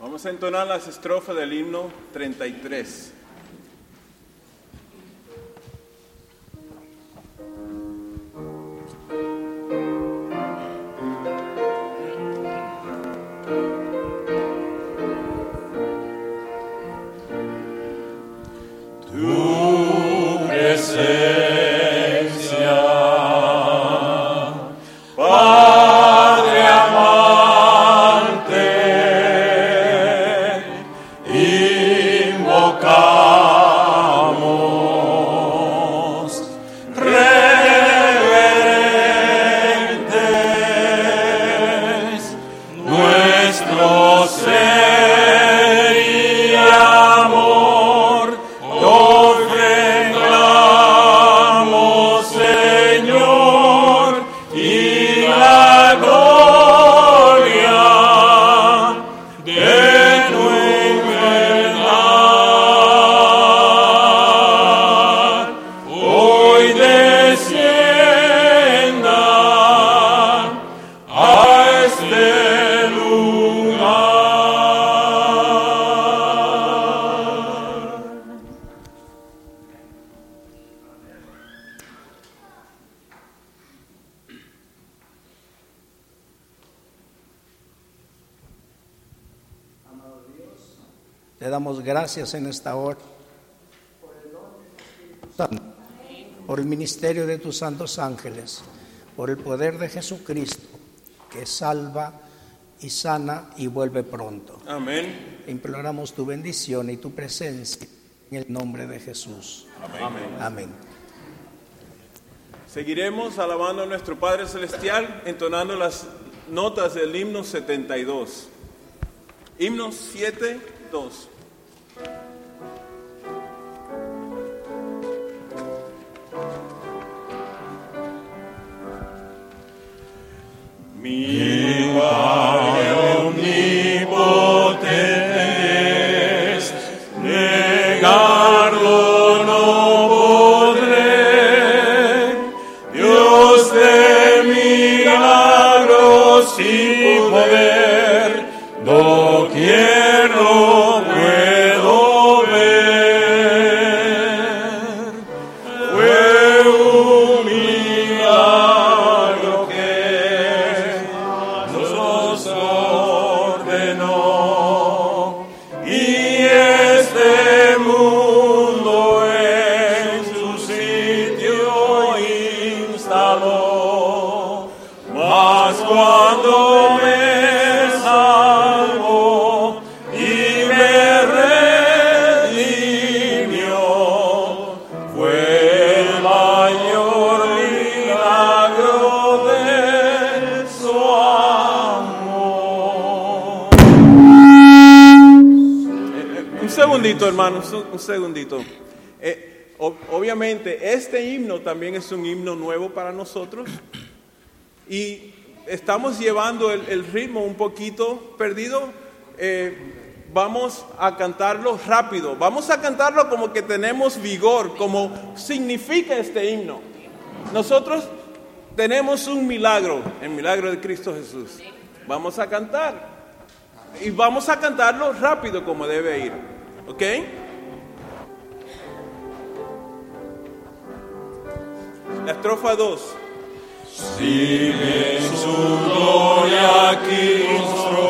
Vamos a entonar las estrofas del himno 33. Gracias en esta hora por el ministerio de tus santos ángeles, por el poder de Jesucristo que salva y sana y vuelve pronto. Amén. Imploramos tu bendición y tu presencia en el nombre de Jesús. Amén. Amén. Seguiremos alabando a nuestro Padre Celestial, entonando las notas del himno 72. Himno 7, 2. Instaló. Mas cuando me salvó y me redimió, fue el mayor milagro de su amor. Un segundito, hermanos, un segundito. Ob- obviamente, este himno también es un himno nuevo para nosotros y estamos llevando el, el ritmo un poquito perdido. Eh, vamos a cantarlo rápido, vamos a cantarlo como que tenemos vigor, como significa este himno. Nosotros tenemos un milagro, el milagro de Cristo Jesús. Vamos a cantar y vamos a cantarlo rápido como debe ir. ¿Ok? La estrofa 2. Si en su gloria Cristo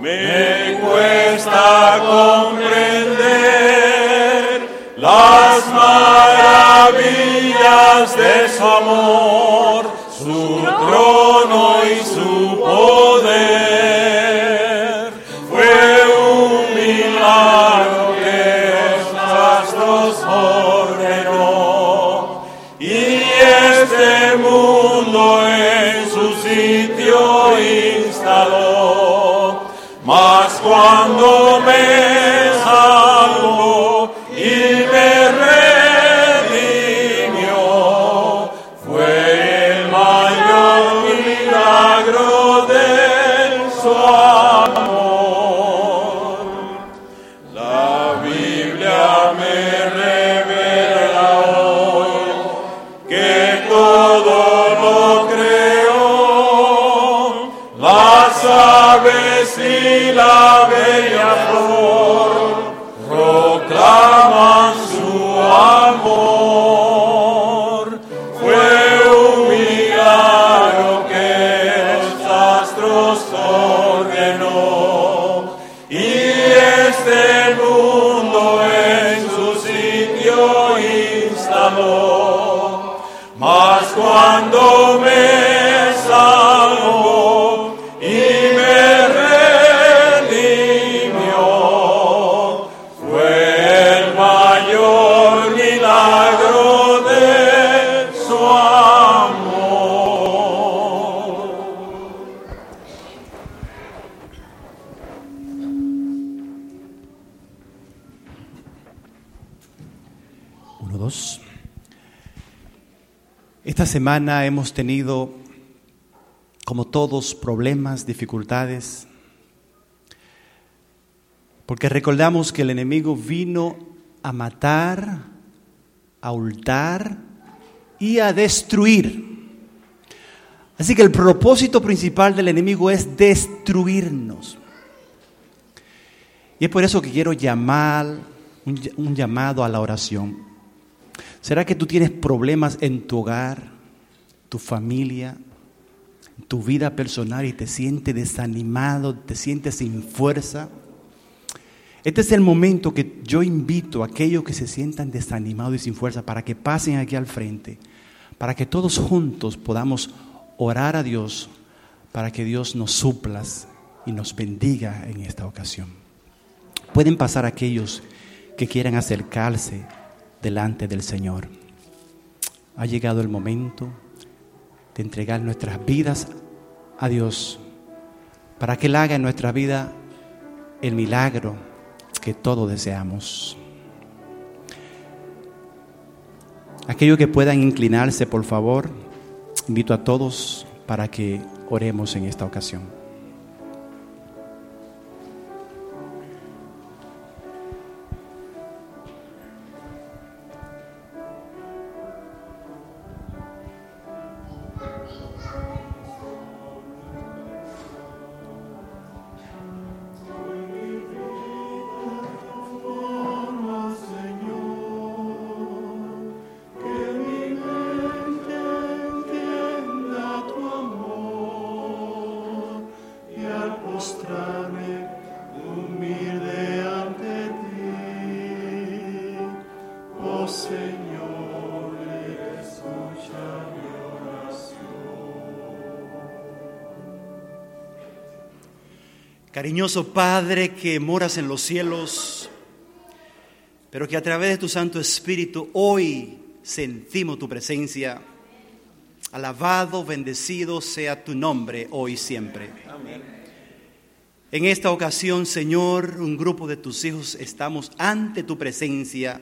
me cuesta comprender las maravillas de su amor, cuando Esta semana hemos tenido, como todos, problemas, dificultades, porque recordamos que el enemigo vino a matar, a hurtar y a destruir. Así que el propósito principal del enemigo es destruirnos. Y es por eso que quiero llamar, un llamado a la oración. ¿Será que tú tienes problemas en tu hogar, tu familia, tu vida personal y te sientes desanimado, te sientes sin fuerza? Este es el momento que yo invito a aquellos que se sientan desanimados y sin fuerza para que pasen aquí al frente, para que todos juntos podamos orar a Dios, para que Dios nos suplas y nos bendiga en esta ocasión. Pueden pasar aquellos que quieran acercarse delante del Señor. Ha llegado el momento de entregar nuestras vidas a Dios para que Él haga en nuestra vida el milagro que todos deseamos. Aquellos que puedan inclinarse, por favor, invito a todos para que oremos en esta ocasión. Padre que moras en los cielos, pero que a través de tu Santo Espíritu hoy sentimos tu presencia. Alabado, bendecido sea tu nombre hoy y siempre. En esta ocasión, Señor, un grupo de tus hijos estamos ante tu presencia,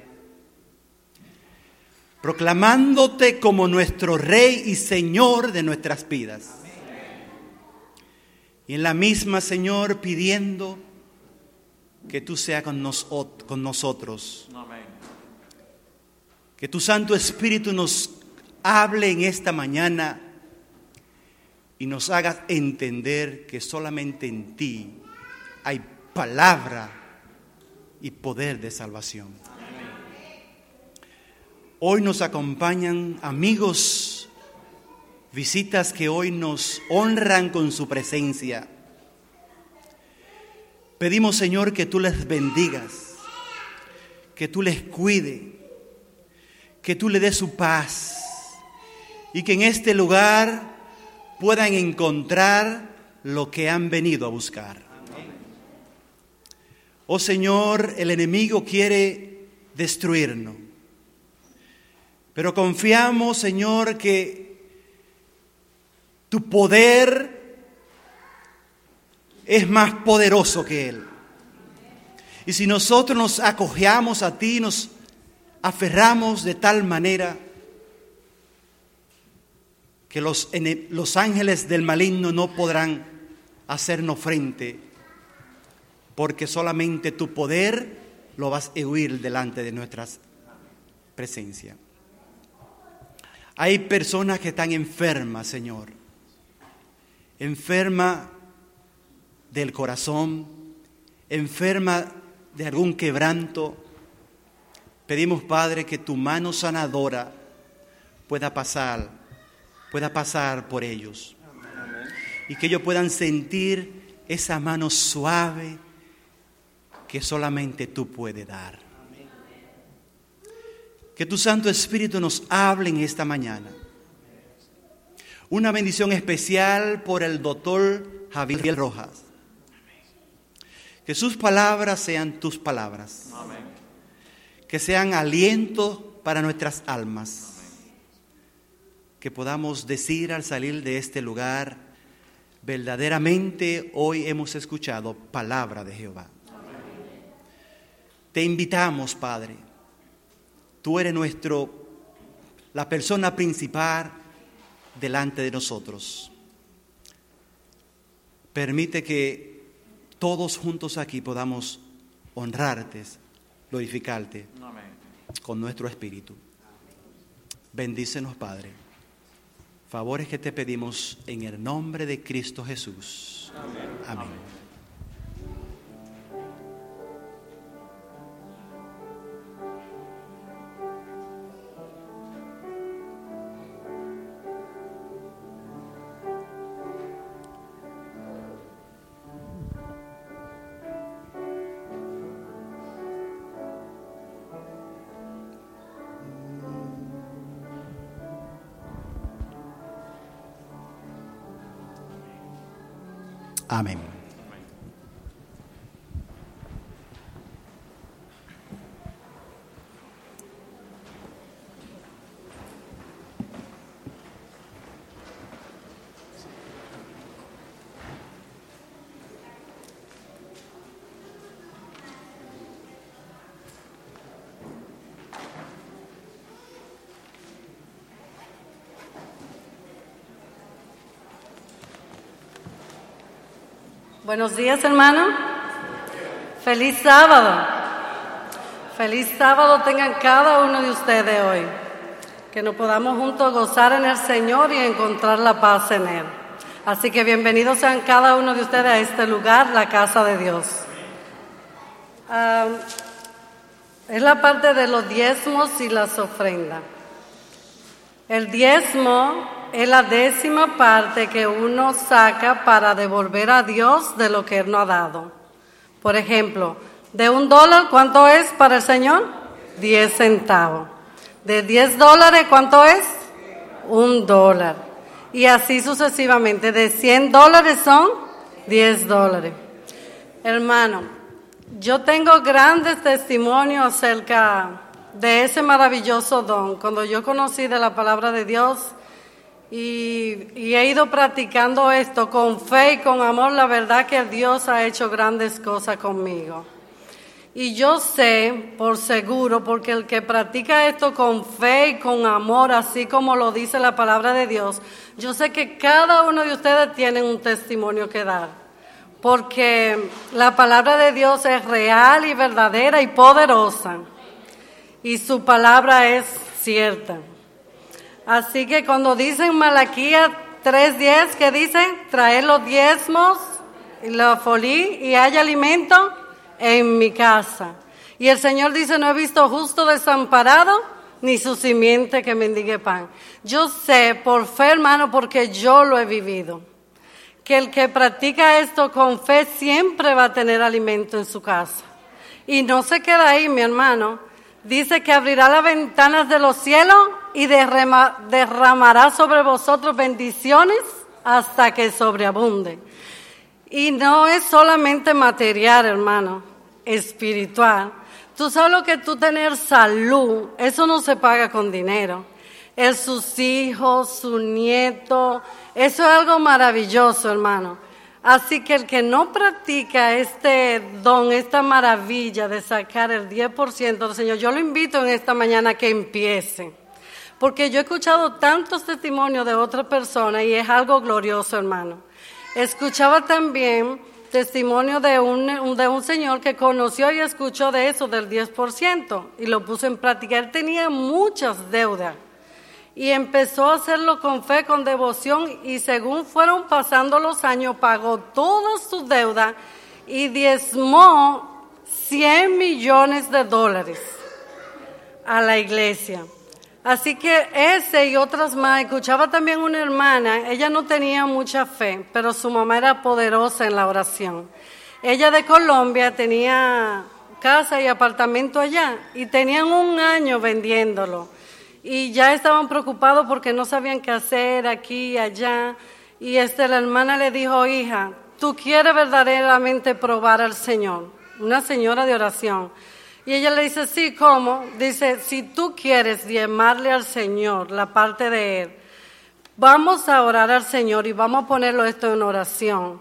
proclamándote como nuestro Rey y Señor de nuestras vidas. Y en la misma, Señor, pidiendo que tú seas con, nos- con nosotros. Que tu Santo Espíritu nos hable en esta mañana y nos haga entender que solamente en ti hay palabra y poder de salvación. Hoy nos acompañan amigos, visitas que hoy nos honran con su presencia. Pedimos, Señor, que tú les bendigas, que tú les cuide, que tú le des su paz y que en este lugar puedan encontrar lo que han venido a buscar. Oh Señor, el enemigo quiere destruirnos, pero confiamos, Señor, que tu poder es más poderoso que él. Y si nosotros nos acogeamos a ti, nos aferramos de tal manera que los, los ángeles del maligno no podrán hacernos frente, porque solamente tu poder lo vas a huir delante de nuestra presencia. Hay personas que están enfermas, Señor, enfermas del corazón, enferma de algún quebranto, pedimos, Padre, que tu mano sanadora pueda pasar, pueda pasar por ellos. Y que ellos puedan sentir esa mano suave que solamente tú puedes dar. Que tu Santo Espíritu nos hable en esta mañana. Una bendición especial por el doctor Javier Rojas. Que sus palabras sean tus palabras. Que sean aliento para nuestras almas. Que podamos decir al salir de este lugar, verdaderamente hoy hemos escuchado palabra de Jehová. Te invitamos, Padre. Tú eres nuestro, la persona principal delante de nosotros. Permite que todos juntos aquí podamos honrarte, glorificarte con nuestro espíritu. Bendícenos, Padre. Favores que te pedimos en el nombre de Cristo Jesús. Amén. Amén. Amen. Buenos días, hermano. Feliz sábado. Feliz sábado tengan cada uno de ustedes hoy. Que nos podamos juntos gozar en el Señor y encontrar la paz en Él. Así que bienvenidos sean cada uno de ustedes a este lugar, la casa de Dios. es la parte de los diezmos y las ofrendas. El diezmo es la décima parte que uno saca para devolver a Dios de lo que Él nos ha dado. Por ejemplo, de un dólar, ¿cuánto es para el Señor? Diez centavos. De diez dólares, ¿cuánto es? Un dólar. Y así sucesivamente. De cien dólares son diez dólares. Hermano, yo tengo grandes testimonios acerca de ese maravilloso don. Cuando yo conocí de la palabra de Dios, y, he ido practicando esto con fe y con amor. La verdad que Dios ha hecho grandes cosas conmigo. Y yo sé, por seguro, porque el que practica esto con fe y con amor, así como lo dice la palabra de Dios, yo sé que cada uno de ustedes tiene un testimonio que dar. Porque la palabra de Dios es real y verdadera y poderosa. Y su palabra es cierta. Así que cuando dicen Malaquía 3.10, que dicen? Traer los diezmos y la folí y hay alimento en mi casa. Y el Señor dice, no he visto justo desamparado ni su simiente que mendigue pan. Yo sé por fe, hermano, porque yo lo he vivido, que el que practica esto con fe siempre va a tener alimento en su casa. Y no se queda ahí, mi hermano. Dice que abrirá las ventanas de los cielos y derramará sobre vosotros bendiciones hasta que sobreabunde. Y no es solamente material, hermano, espiritual. Tú sabes lo que tú tener salud, eso no se paga con dinero. Es sus hijos, su nieto, eso es algo maravilloso, hermano. Así que el que no practica este don, esta maravilla de sacar el 10% del Señor, yo lo invito en esta mañana que empiece. Porque yo he escuchado tantos testimonios de otras personas y es algo glorioso, hermano. Escuchaba también testimonio de un, de un señor que conoció y escuchó de eso, del 10%, y lo puso en práctica. Él tenía muchas deudas. Y empezó a hacerlo con fe, con devoción y según fueron pasando los años pagó todas sus deudas y diezmó 100 millones de dólares a la iglesia. Así que ese y otras más, escuchaba también una hermana, ella no tenía mucha fe, pero su mamá era poderosa en la oración. Ella de Colombia tenía casa y apartamento allá y tenían un año vendiéndolo y ya estaban preocupados porque no sabían qué hacer aquí y allá y este la hermana le dijo, "Hija, tú quieres verdaderamente probar al Señor." Una señora de oración. Y ella le dice, sí, ¿cómo? Dice, si tú quieres diezmarle al Señor la parte de Él, vamos a orar al Señor y vamos a ponerlo esto en oración.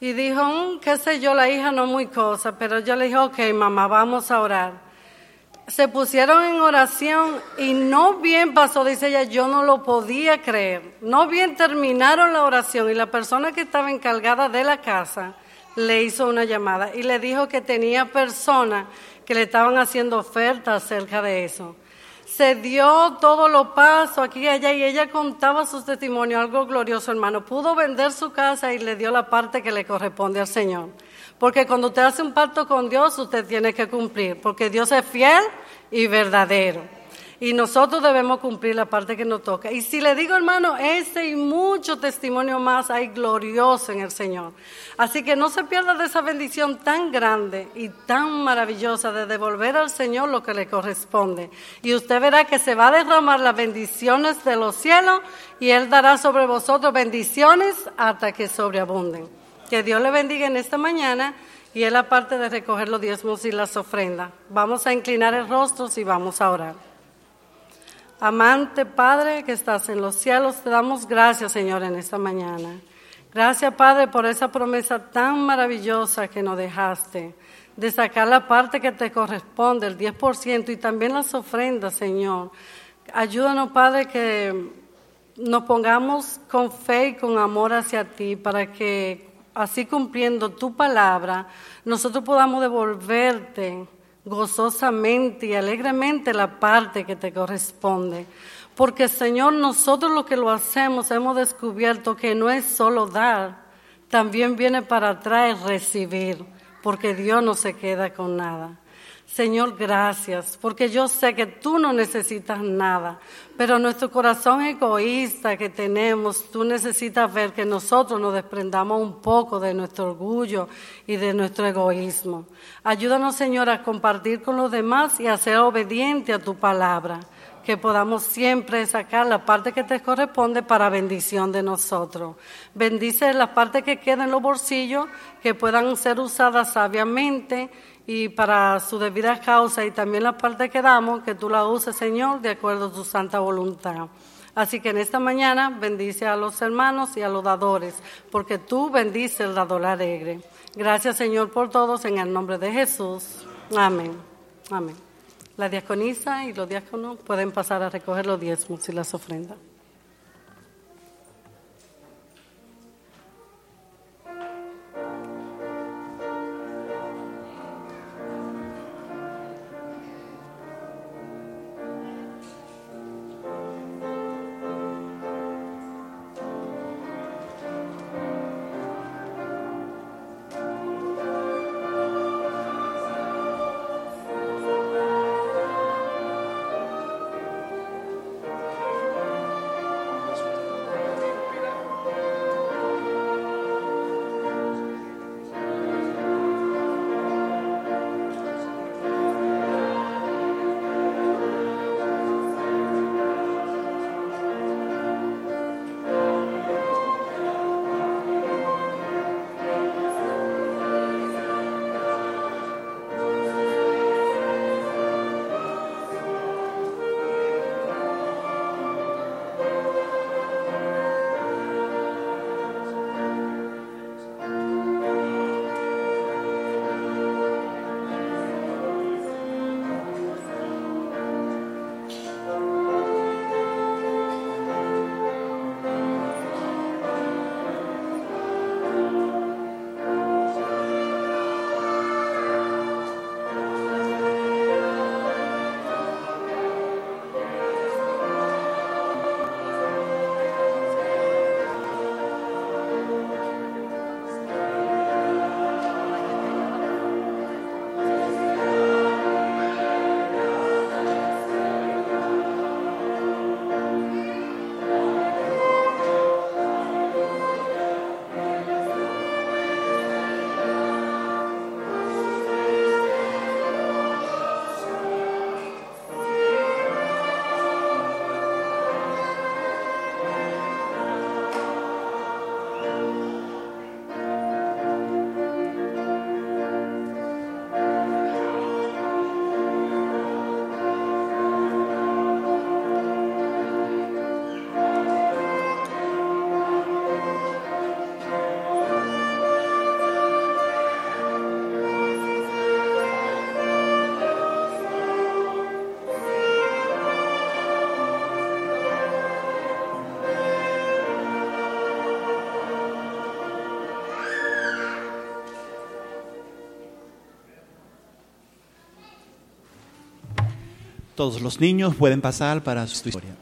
Y dijo, mm, qué sé yo, la hija no muy cosa, pero yo le dije, ok, mamá, vamos a orar. Se pusieron en oración y no bien pasó, dice ella, yo no lo podía creer. No bien terminaron la oración y la persona que estaba encargada de la casa le hizo una llamada y le dijo que tenía personas que le estaban haciendo ofertas acerca de eso. Se dio todo lo paso aquí y allá y ella contaba su testimonio, algo glorioso, hermano. Pudo vender su casa y le dio la parte que le corresponde al Señor. Porque cuando usted hace un pacto con Dios, usted tiene que cumplir, porque Dios es fiel y verdadero y nosotros debemos cumplir la parte que nos toca. Y si le digo, hermano, este y mucho testimonio más hay glorioso en el Señor. Así que no se pierda de esa bendición tan grande y tan maravillosa de devolver al Señor lo que le corresponde. Y usted verá que se va a derramar las bendiciones de los cielos y Él dará sobre vosotros bendiciones hasta que sobreabunden. Que Dios le bendiga en esta mañana y Él aparte de recoger los diezmos y las ofrendas. Vamos a inclinar el rostro y vamos a orar. Amante Padre que estás en los cielos, te damos gracias, Señor, en esta mañana. Gracias, Padre, por esa promesa tan maravillosa que nos dejaste, de sacar la parte que te corresponde, el 10%, y también las ofrendas, Señor. Ayúdanos, Padre, que nos pongamos con fe y con amor hacia ti, para que, así cumpliendo tu palabra, nosotros podamos devolverte gozosamente y alegremente la parte que te corresponde. Porque Señor, nosotros lo que lo hacemos hemos descubierto que no es solo dar, también viene para atrás recibir, porque Dios no se queda con nada. Señor, gracias, porque yo sé que tú no necesitas nada, pero nuestro corazón egoísta que tenemos, tú necesitas ver que nosotros nos desprendamos un poco de nuestro orgullo y de nuestro egoísmo. Ayúdanos, Señor, a compartir con los demás y a ser obediente a tu palabra, que podamos siempre sacar la parte que te corresponde para bendición de nosotros. Bendice las partes que quedan en los bolsillos, que puedan ser usadas sabiamente y para su debida causa y también la parte que damos, que tú la uses, Señor, de acuerdo a tu santa voluntad. Así que en esta mañana bendice a los hermanos y a los dadores, porque tú bendices el dador alegre. Gracias, Señor, por todos, en el nombre de Jesús. Amén. Amén. La diaconisa y los diáconos pueden pasar a recoger los diezmos y las ofrendas. Todos los niños pueden pasar para su historia.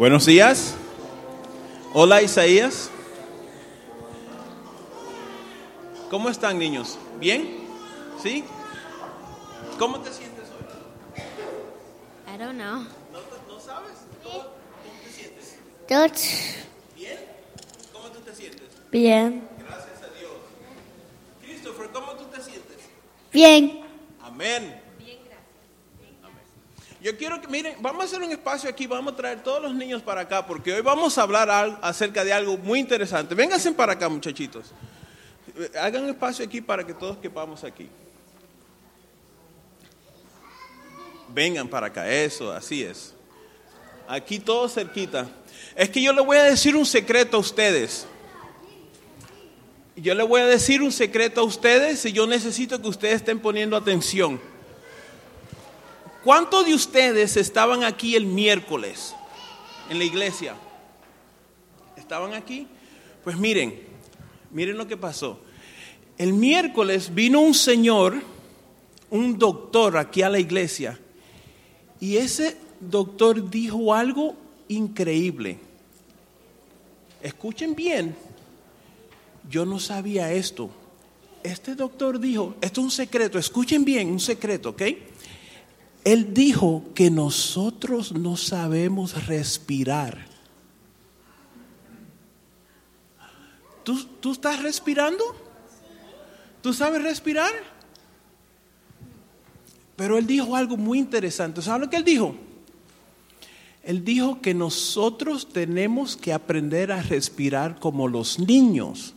Buenos días. Hola Isaías. ¿Cómo están niños? ¿Bien? ¿Sí? ¿Cómo te sientes hoy? I don't know. ¿No, no sabes? ¿Cómo, cómo te sientes? Good. ¿Bien? ¿Cómo tú te sientes? Bien. Gracias a Dios. Christopher, ¿cómo tú te sientes? Bien. Amén. Amén. Yo quiero que, miren, vamos a hacer un espacio aquí, vamos a traer todos los niños para acá, porque hoy vamos a hablar al- acerca de algo muy interesante. Vénganse para acá, muchachitos. Eh, Hagan espacio aquí para que todos quepamos aquí. Vengan para acá, eso, así es. Aquí todo cerquita. Es que yo le voy a decir un secreto a ustedes. Yo le voy a decir un secreto a ustedes y yo necesito que ustedes estén poniendo atención. ¿Cuántos de ustedes estaban aquí el miércoles en la iglesia? ¿Estaban aquí? Pues miren, miren lo que pasó. El miércoles vino un señor, un doctor aquí a la iglesia, y ese doctor dijo algo increíble. Escuchen bien, yo no sabía esto. Este doctor dijo, esto es un secreto, escuchen bien, un secreto, ¿ok? Él dijo que nosotros no sabemos respirar. ¿Tú, tú estás respirando? ¿Tú sabes respirar? Pero él dijo algo muy interesante. ¿Sabes lo que él dijo? Él dijo que nosotros tenemos que aprender a respirar como los niños.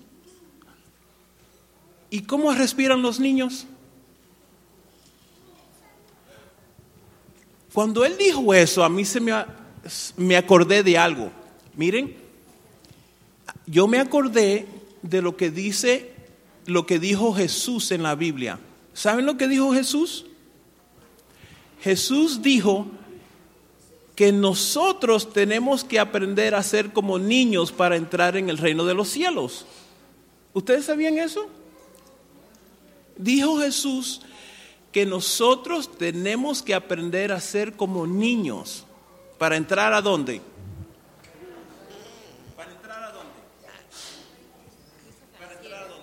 ¿Y cómo respiran los niños? Cuando él dijo eso, a mí se me, me acordé de algo. Miren, yo me acordé de lo que dice, lo que dijo Jesús en la Biblia. ¿Saben lo que dijo Jesús? Jesús dijo que nosotros tenemos que aprender a ser como niños para entrar en el reino de los cielos. ¿Ustedes sabían eso? Dijo Jesús que nosotros tenemos que aprender a ser como niños para entrar a dónde? Para entrar a dónde?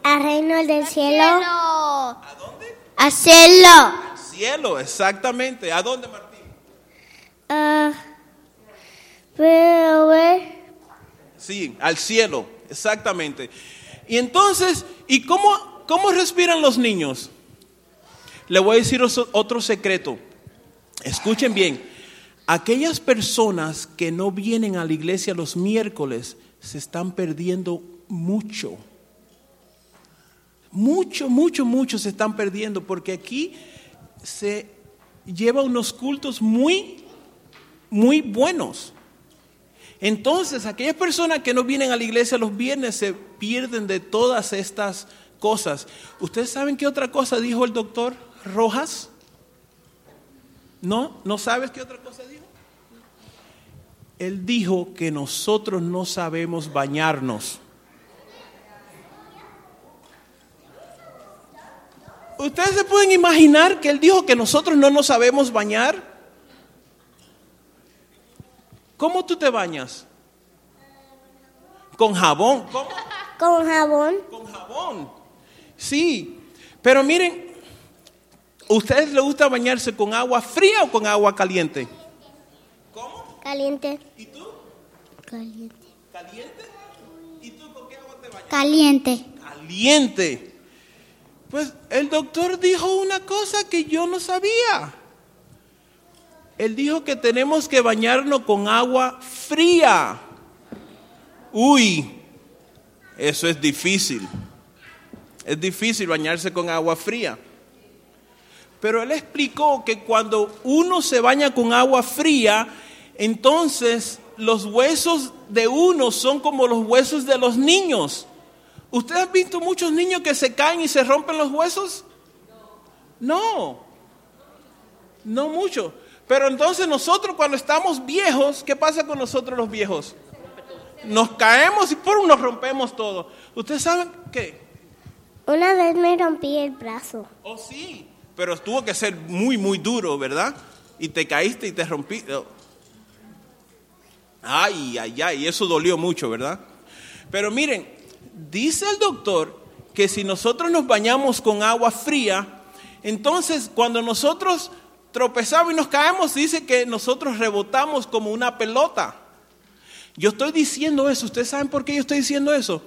Al reino del cielo. ¿A dónde? Al cielo. Cielo, exactamente. ¿A dónde, Martín? Pero ver. Sí, al cielo, exactamente. Y entonces, ¿y cómo, cómo respiran los niños? Le voy a decir otro secreto. Escuchen bien. Aquellas personas que no vienen a la iglesia los miércoles se están perdiendo mucho. Mucho, mucho, mucho se están perdiendo porque aquí se lleva unos cultos muy, muy buenos. Entonces, aquellas personas que no vienen a la iglesia los viernes se pierden de todas estas cosas. ¿Ustedes saben qué otra cosa dijo el doctor Rojas? ¿No? ¿No sabes qué otra cosa dijo? Él dijo que nosotros no sabemos bañarnos. ¿Ustedes se pueden imaginar que él dijo que nosotros no nos sabemos bañar? ¿Cómo tú te bañas? Con jabón. ¿Cómo? Con jabón. Con jabón. Sí. Pero miren, ¿ustedes les gusta bañarse con agua fría o con agua caliente? ¿Cómo? Caliente. ¿Y tú? Caliente. ¿Caliente? ¿Y tú con qué agua te bañas? Caliente. Caliente. Pues el doctor dijo una cosa que yo no sabía. Él dijo que tenemos que bañarnos con agua fría. Uy, eso es difícil. Es difícil bañarse con agua fría. Pero él explicó que cuando uno se baña con agua fría, entonces los huesos de uno son como los huesos de los niños. ¿Usted ha visto muchos niños que se caen y se rompen los huesos? No, no mucho. Pero entonces nosotros cuando estamos viejos, ¿qué pasa con nosotros los viejos? Nos caemos y por nos rompemos todo. ¿Ustedes saben qué? Una vez me rompí el brazo. Oh, sí. Pero tuvo que ser muy, muy duro, ¿verdad? Y te caíste y te rompiste. Ay, ay, ay, eso dolió mucho, ¿verdad? Pero miren, dice el doctor que si nosotros nos bañamos con agua fría, entonces cuando nosotros tropezamos y nos caemos, dice que nosotros rebotamos como una pelota. Yo estoy diciendo eso, ¿ustedes saben por qué yo estoy diciendo eso?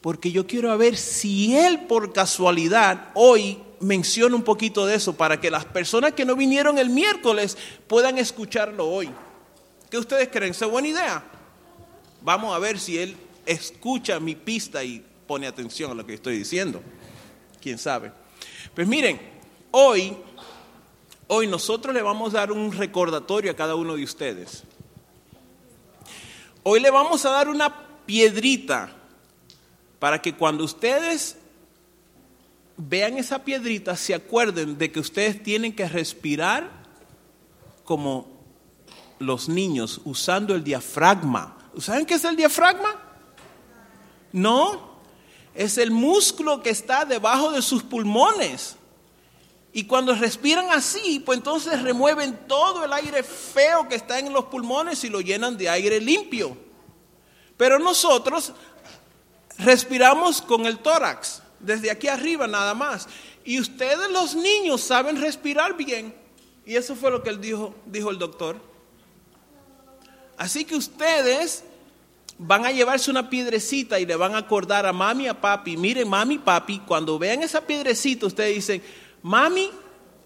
Porque yo quiero ver si él por casualidad hoy menciona un poquito de eso para que las personas que no vinieron el miércoles puedan escucharlo hoy. ¿Qué ustedes creen? ¿Es buena idea? Vamos a ver si él escucha mi pista y pone atención a lo que estoy diciendo. ¿Quién sabe? Pues miren, hoy, hoy nosotros le vamos a dar un recordatorio a cada uno de ustedes. Hoy le vamos a dar una piedrita para que cuando ustedes vean esa piedrita se acuerden de que ustedes tienen que respirar como los niños usando el diafragma. ¿Saben qué es el diafragma? No, es el músculo que está debajo de sus pulmones. Y cuando respiran así, pues entonces remueven todo el aire feo que está en los pulmones y lo llenan de aire limpio. Pero nosotros respiramos con el tórax, desde aquí arriba nada más. Y ustedes los niños saben respirar bien. Y eso fue lo que él dijo, dijo el doctor. Así que ustedes van a llevarse una piedrecita y le van a acordar a mami a papi. Miren, mami papi, cuando vean esa piedrecita, ustedes dicen, mami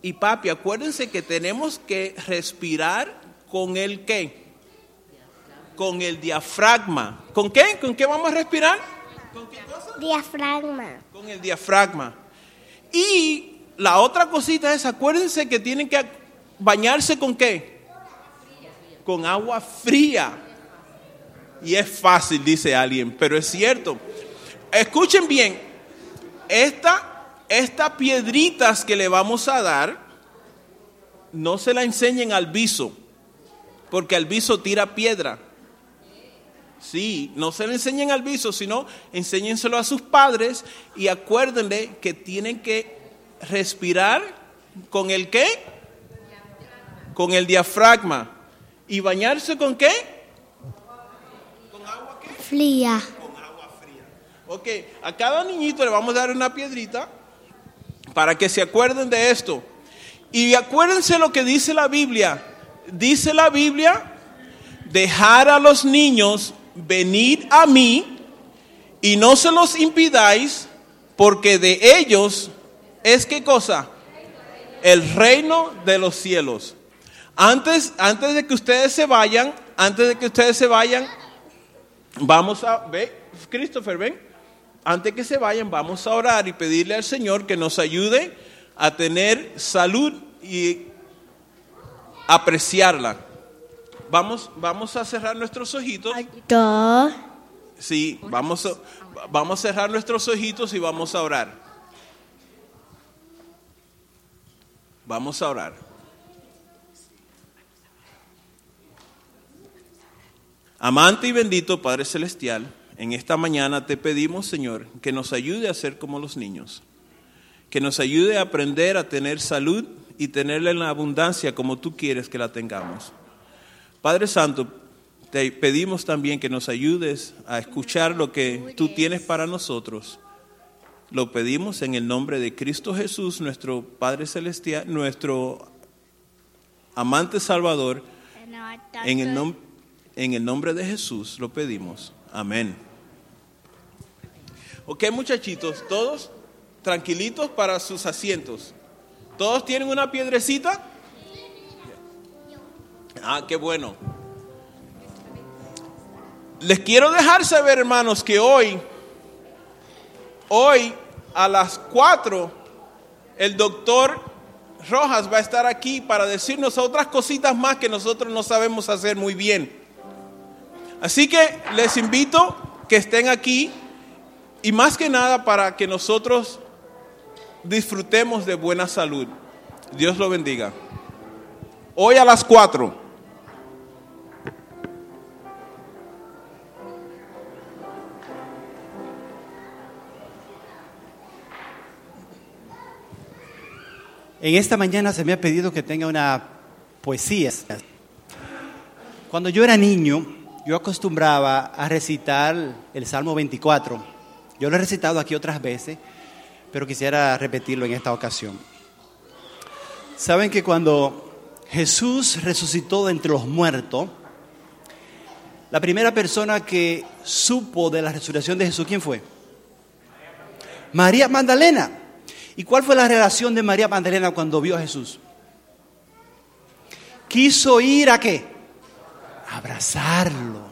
y papi, acuérdense que tenemos que respirar con el qué? Con el diafragma. ¿Con qué? ¿Con qué vamos a respirar? ¿Con qué cosa? Diafragma. Con el diafragma. Y la otra cosita es, acuérdense que tienen que bañarse con qué? Con agua fría. Y es fácil, dice alguien, pero es cierto. Escuchen bien, esta, estas piedritas que le vamos a dar, no se la enseñen al viso, porque al viso tira piedra. Sí, no se le enseñen al viso, sino enséñenselo a sus padres y acuérdenle que tienen que respirar con el qué? Con el diafragma. ¿Y bañarse con qué? Fría. Con agua fría. Ok, a cada niñito le vamos a dar una piedrita para que se acuerden de esto. Y acuérdense lo que dice la Biblia. Dice la Biblia, dejar a los niños venir a mí y no se los impidáis, porque de ellos es qué cosa? El reino de los cielos. Antes, antes de que ustedes se vayan, antes de que ustedes se vayan, vamos a, ve, Christopher, ven, antes que se vayan, vamos a orar y pedirle al Señor que nos ayude a tener salud y apreciarla. Vamos, vamos a cerrar nuestros ojitos. Sí, vamos a, vamos a cerrar nuestros ojitos y vamos a orar. Vamos a orar. Amante y bendito Padre Celestial, en esta mañana te pedimos, Señor, que nos ayude a ser como los niños, que nos ayude a aprender a tener salud y tenerla en la abundancia como tú quieres que la tengamos. Padre Santo, te pedimos también que nos ayudes a escuchar lo que tú tienes para nosotros. Lo pedimos en el nombre de Cristo Jesús, nuestro Padre Celestial, nuestro amante Salvador. En el, nom- en el nombre de Jesús lo pedimos. Amén. Ok, muchachitos, todos tranquilitos para sus asientos. ¿Todos tienen una piedrecita? Ah, qué bueno. Les quiero dejar saber, hermanos, que hoy, hoy a las 4, el doctor Rojas va a estar aquí para decirnos otras cositas más que nosotros no sabemos hacer muy bien. Así que les invito que estén aquí y más que nada para que nosotros disfrutemos de buena salud. Dios lo bendiga. Hoy a las 4. En esta mañana se me ha pedido que tenga una poesía. Cuando yo era niño, yo acostumbraba a recitar el Salmo 24. Yo lo he recitado aquí otras veces, pero quisiera repetirlo en esta ocasión. Saben que cuando Jesús resucitó de entre los muertos, la primera persona que supo de la resurrección de Jesús, ¿quién fue? María Magdalena. ¿Y cuál fue la relación de María Magdalena cuando vio a Jesús? Quiso ir a qué? A abrazarlo.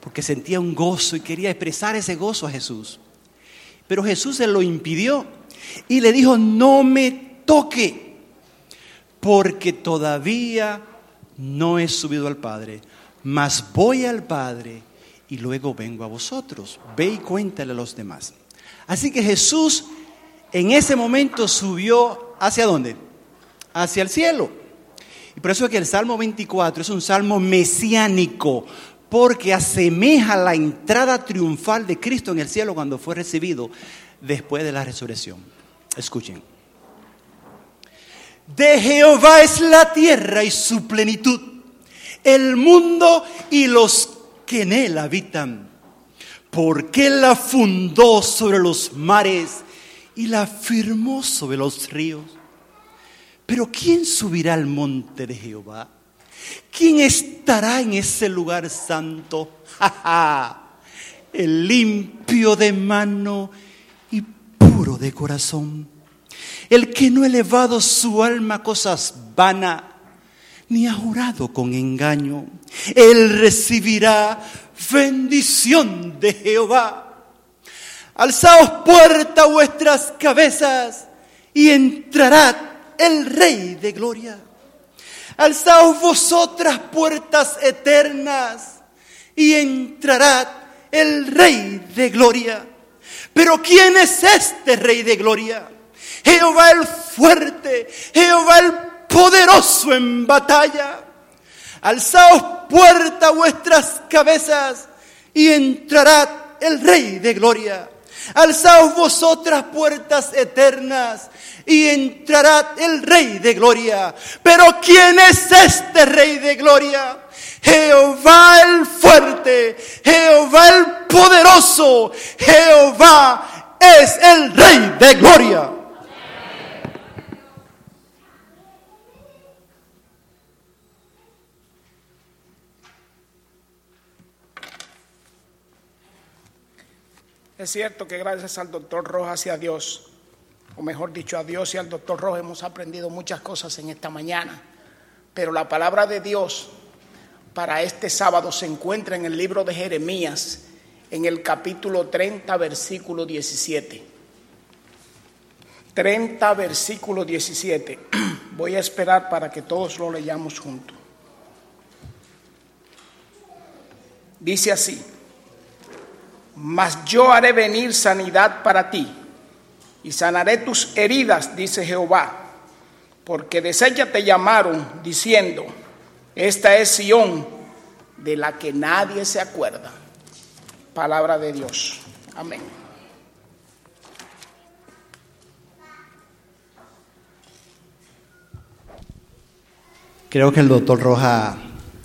Porque sentía un gozo y quería expresar ese gozo a Jesús. Pero Jesús se lo impidió y le dijo, no me toque, porque todavía no he subido al Padre, mas voy al Padre y luego vengo a vosotros. Ve y cuéntale a los demás. Así que Jesús en ese momento subió hacia dónde? Hacia el cielo. Y por eso es que el Salmo 24 es un salmo mesiánico, porque asemeja la entrada triunfal de Cristo en el cielo cuando fue recibido después de la resurrección. Escuchen. De Jehová es la tierra y su plenitud, el mundo y los que en él habitan. Porque la fundó sobre los mares y la firmó sobre los ríos. Pero ¿quién subirá al monte de Jehová? ¿Quién estará en ese lugar santo? ¡Ja, ja! El limpio de mano y puro de corazón. El que no ha elevado su alma a cosas vanas, ni ha jurado con engaño. Él recibirá bendición de Jehová. Alzaos puerta vuestras cabezas y entrará el Rey de gloria. Alzaos vosotras puertas eternas y entrará el Rey de gloria. Pero ¿quién es este Rey de gloria? Jehová el fuerte, Jehová el poderoso en batalla. Alzaos puerta vuestras cabezas y entrará el Rey de gloria. Alzaos vosotras puertas eternas y entrará el Rey de gloria. Pero ¿quién es este Rey de gloria? Jehová el fuerte, Jehová el poderoso. Jehová es el Rey de gloria. Es cierto que gracias al doctor Rojas y a Dios, o mejor dicho, a Dios y al doctor Rojas hemos aprendido muchas cosas en esta mañana. Pero la palabra de Dios para este sábado se encuentra en el libro de Jeremías, en el capítulo 30, versículo 17. 30, versículo 17. Voy a esperar para que todos lo leyamos juntos. Dice así mas yo haré venir sanidad para ti y sanaré tus heridas, dice Jehová, porque de ella te llamaron diciendo, esta es Sión de la que nadie se acuerda. Palabra de Dios. Amén. Creo que el doctor Roja,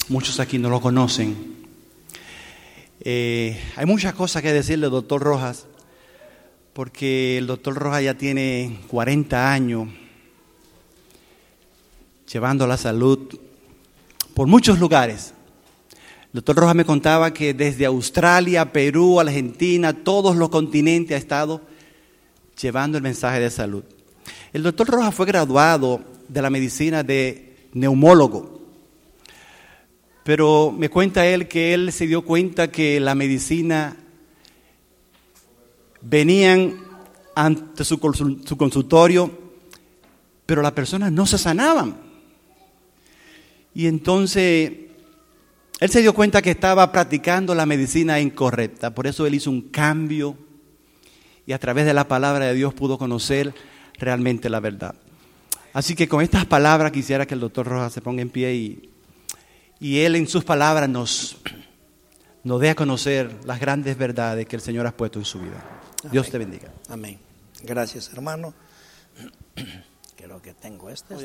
muchos aquí no lo conocen, eh, hay muchas cosas que decirle doctor Rojas, porque el doctor Rojas ya tiene 40 años llevando la salud por muchos lugares. El doctor Rojas me contaba que desde Australia, Perú, Argentina, todos los continentes ha estado llevando el mensaje de salud. El doctor Rojas fue graduado de la medicina de neumólogo pero me cuenta él que él se dio cuenta que la medicina venían ante su, consultorio, pero las personas no se sanaban. Y entonces él se dio cuenta que estaba practicando la medicina incorrecta, por eso él hizo un cambio y a través de la palabra de Dios pudo conocer realmente la verdad. Así que con estas palabras quisiera que el doctor Rojas se ponga en pie y y Él en sus palabras nos, nos dé a conocer las grandes verdades que el Señor ha puesto en su vida. Dios te bendiga. Amén. Gracias, hermano. Creo que tengo este.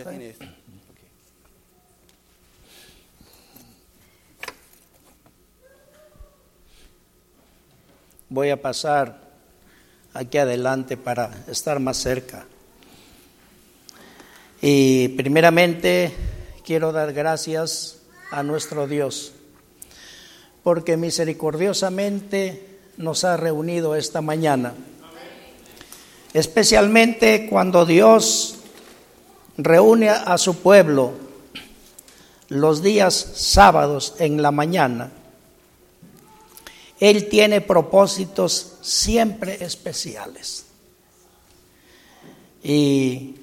Voy a pasar aquí adelante para estar más cerca. Y primeramente quiero dar gracias a nuestro Dios, porque misericordiosamente nos ha reunido esta mañana. Especialmente cuando Dios reúne a su pueblo los días sábados en la mañana. Él tiene propósitos siempre especiales. Y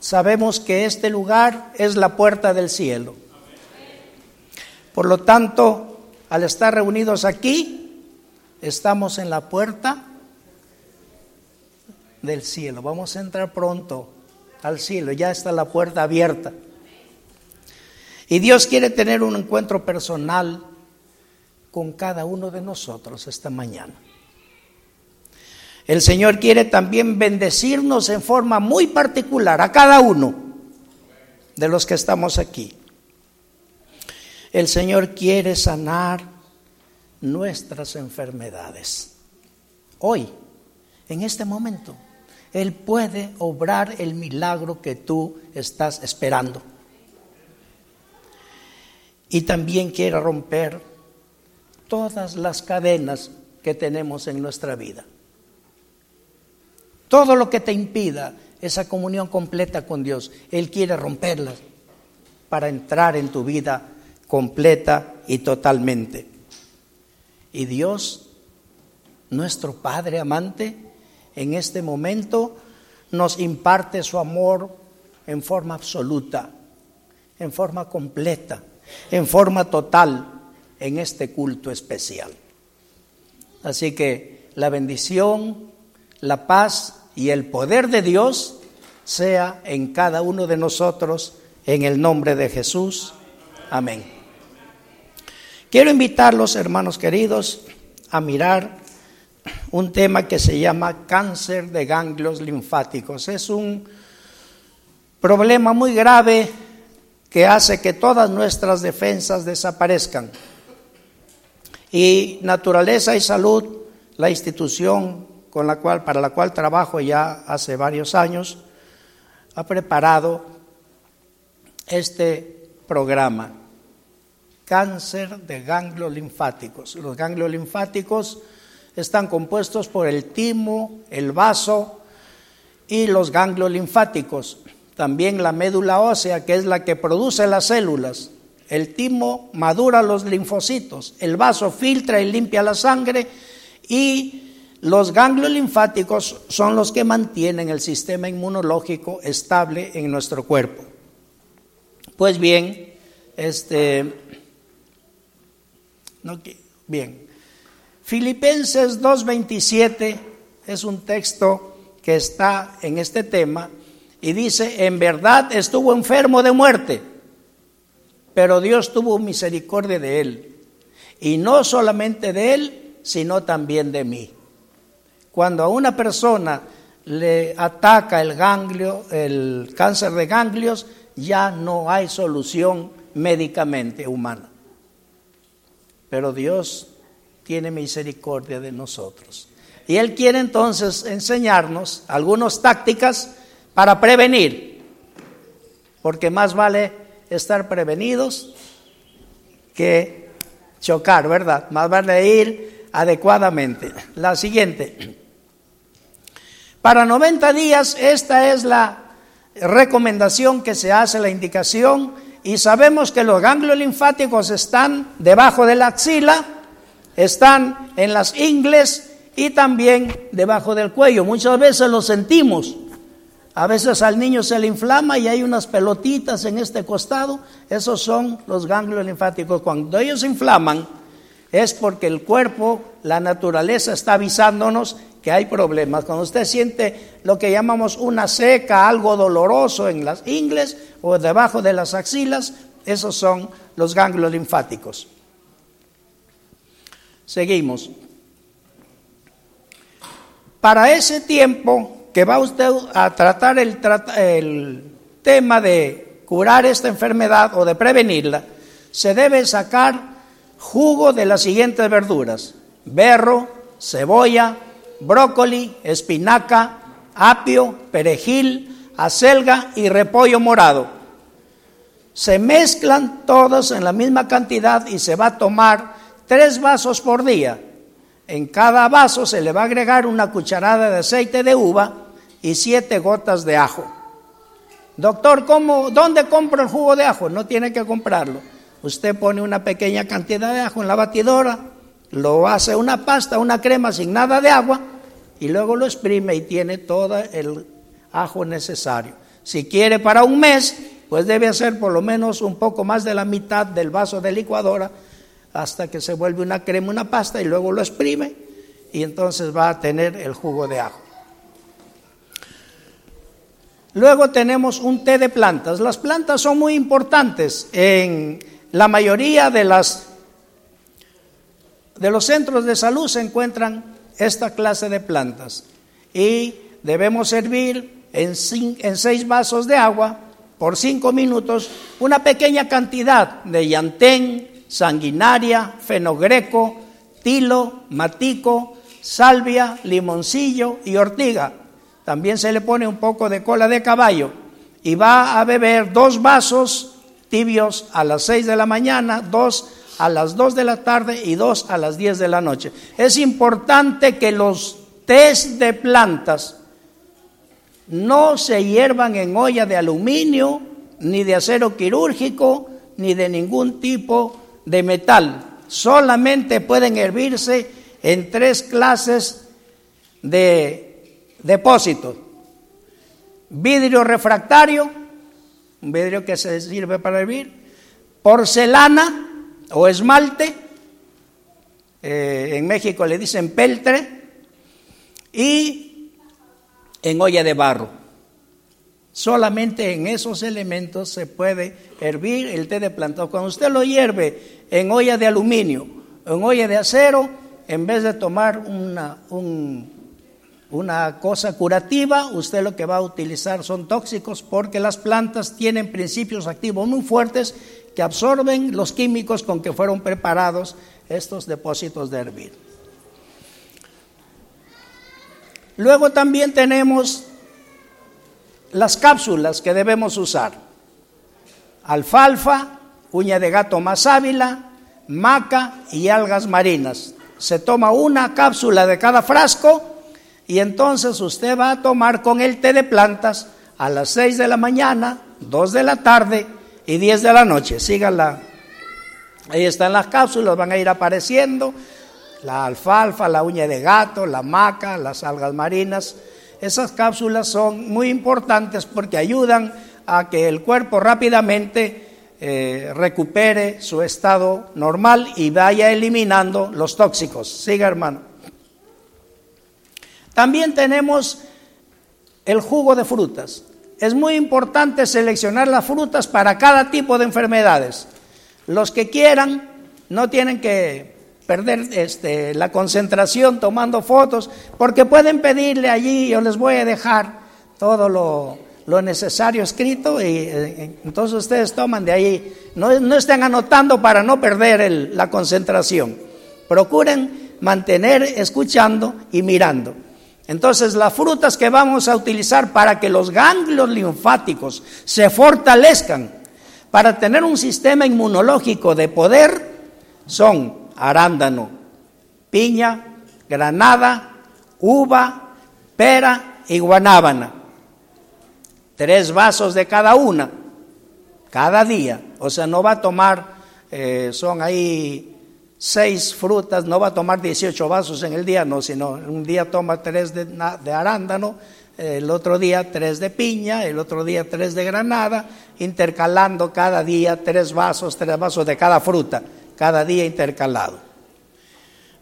sabemos que este lugar es la puerta del cielo. Por lo tanto, al estar reunidos aquí, estamos en la puerta del cielo. Vamos a entrar pronto al cielo, ya está la puerta abierta. Y Dios quiere tener un encuentro personal con cada uno de nosotros esta mañana. El Señor quiere también bendecirnos en forma muy particular a cada uno de los que estamos aquí. El Señor quiere sanar nuestras enfermedades. Hoy, en este momento, Él puede obrar el milagro que tú estás esperando. Y también quiere romper todas las cadenas que tenemos en nuestra vida. Todo lo que te impida esa comunión completa con Dios, Él quiere romperla para entrar en tu vida completa y totalmente. Y Dios, nuestro Padre amante, en este momento nos imparte su amor en forma absoluta, en forma completa, en forma total en este culto especial. Así que la bendición, la paz y el poder de Dios sea en cada uno de nosotros, en el nombre de Jesús. Amén. Quiero invitarlos, hermanos queridos, a mirar un tema que se llama cáncer de ganglios linfáticos. Es un problema muy grave que hace que todas nuestras defensas desaparezcan. Y Naturaleza y Salud, la institución con la cual, para la cual trabajo ya hace varios años, ha preparado este programa, cáncer de ganglios linfáticos. Los ganglios linfáticos están compuestos por el timo, el vaso y los ganglios linfáticos. También la médula ósea, que es la que produce las células. El timo madura los linfocitos, el vaso filtra y limpia la sangre y los ganglios linfáticos son los que mantienen el sistema inmunológico estable en nuestro cuerpo. Pues bien, este, bien, Filipenses 2.27 es un texto que está en este tema y dice, en verdad estuvo enfermo de muerte, pero Dios tuvo misericordia de él. Y no solamente de él, sino también de mí. Cuando a una persona le ataca el ganglio, el cáncer de ganglios, ya no hay solución médicamente humana. Pero Dios tiene misericordia de nosotros. Y Él quiere entonces enseñarnos algunas tácticas para prevenir, porque más vale estar prevenidos que chocar, ¿verdad? Más vale ir adecuadamente. La siguiente. Para 90 días, esta es la recomendación que se hace, la indicación, y sabemos que los ganglios linfáticos están debajo de la axila, están en las ingles y también debajo del cuello. Muchas veces lo sentimos. A veces al niño se le inflama y hay unas pelotitas en este costado. Esos son los ganglios linfáticos. Cuando ellos se inflaman es porque el cuerpo, la naturaleza está avisándonos que hay problemas. Cuando usted siente lo que llamamos una seca, algo doloroso en las ingles o debajo de las axilas, esos son los ganglios linfáticos. Seguimos. Para ese tiempo que va usted a tratar el, el tema de curar esta enfermedad o de prevenirla, se debe sacar jugo de las siguientes verduras: berro, cebolla, brócoli, espinaca, apio, perejil, acelga y repollo morado. Se mezclan todos en la misma cantidad y se va a tomar tres vasos por día. En cada vaso se le va a agregar una cucharada de aceite de uva y siete gotas de ajo. Doctor, ¿cómo, ¿dónde compro el jugo de ajo? No tiene que comprarlo. Usted pone una pequeña cantidad de ajo en la batidora, lo hace una pasta, una crema sin nada de agua y luego lo exprime y tiene todo el ajo necesario. Si quiere para un mes, pues debe hacer por lo menos un poco más de la mitad del vaso de licuadora hasta que se vuelve una crema, una pasta y luego lo exprime y entonces va a tener el jugo de ajo. Luego tenemos un té de plantas. Las plantas son muy importantes en la mayoría de las de los centros de salud se encuentran esta clase de plantas y debemos servir en, seis vasos de agua por cinco minutos una pequeña cantidad de llantén, sanguinaria, fenogreco, tilo, matico, salvia, limoncillo y ortiga. También se le pone un poco de cola de caballo y va a beber dos vasos tibios a las seis de la mañana, dos a las 2 de la tarde y dos a las 10 de la noche. Es importante que los test de plantas no se hiervan en olla de aluminio, ni de acero quirúrgico, ni de ningún tipo de metal. Solamente pueden hervirse en tres clases de depósitos. Vidrio refractario, un vidrio que se sirve para hervir, porcelana, o esmalte, eh, en México le dicen peltre, y en olla de barro. Solamente en esos elementos se puede hervir el té de planta. Cuando usted lo hierve en olla de aluminio, en olla de acero, en vez de tomar una, un una cosa curativa, usted lo que va a utilizar son tóxicos porque las plantas tienen principios activos muy fuertes absorben los químicos con que fueron preparados estos depósitos de hervir. Luego también tenemos las cápsulas que debemos usar. Alfalfa, uña de gato más ávila, maca y algas marinas. Se toma una cápsula de cada frasco y entonces usted va a tomar con el té de plantas a las 6 de la mañana, 2 de la tarde y 10 de la noche. Síganla. Ahí están las cápsulas, van a ir apareciendo. La alfalfa, la uña de gato, la maca, las algas marinas. Esas cápsulas son muy importantes porque ayudan a que el cuerpo rápidamente eh, recupere su estado normal y vaya eliminando los tóxicos. Siga, hermano. También tenemos el jugo de frutas. Es muy importante seleccionar las frutas para cada tipo de enfermedades. Los que quieran no tienen que perder este, la concentración tomando fotos, porque pueden pedirle allí, yo les voy a dejar todo lo, necesario escrito y eh, entonces ustedes toman de ahí, no, no estén anotando para no perder la concentración, procuren mantener escuchando y mirando. Entonces, las frutas que vamos a utilizar para que los ganglios linfáticos se fortalezcan, para tener un sistema inmunológico de poder, son arándano, piña, granada, uva, pera y guanábana. Tres vasos de cada una, cada día. O sea, no va a tomar, eh, son ahí seis frutas, no va a tomar 18 vasos en el día, no, sino un día toma tres de, arándano, el otro día tres de piña, el otro día tres de granada, intercalando cada día tres vasos, tres vasos de cada fruta, cada día intercalado.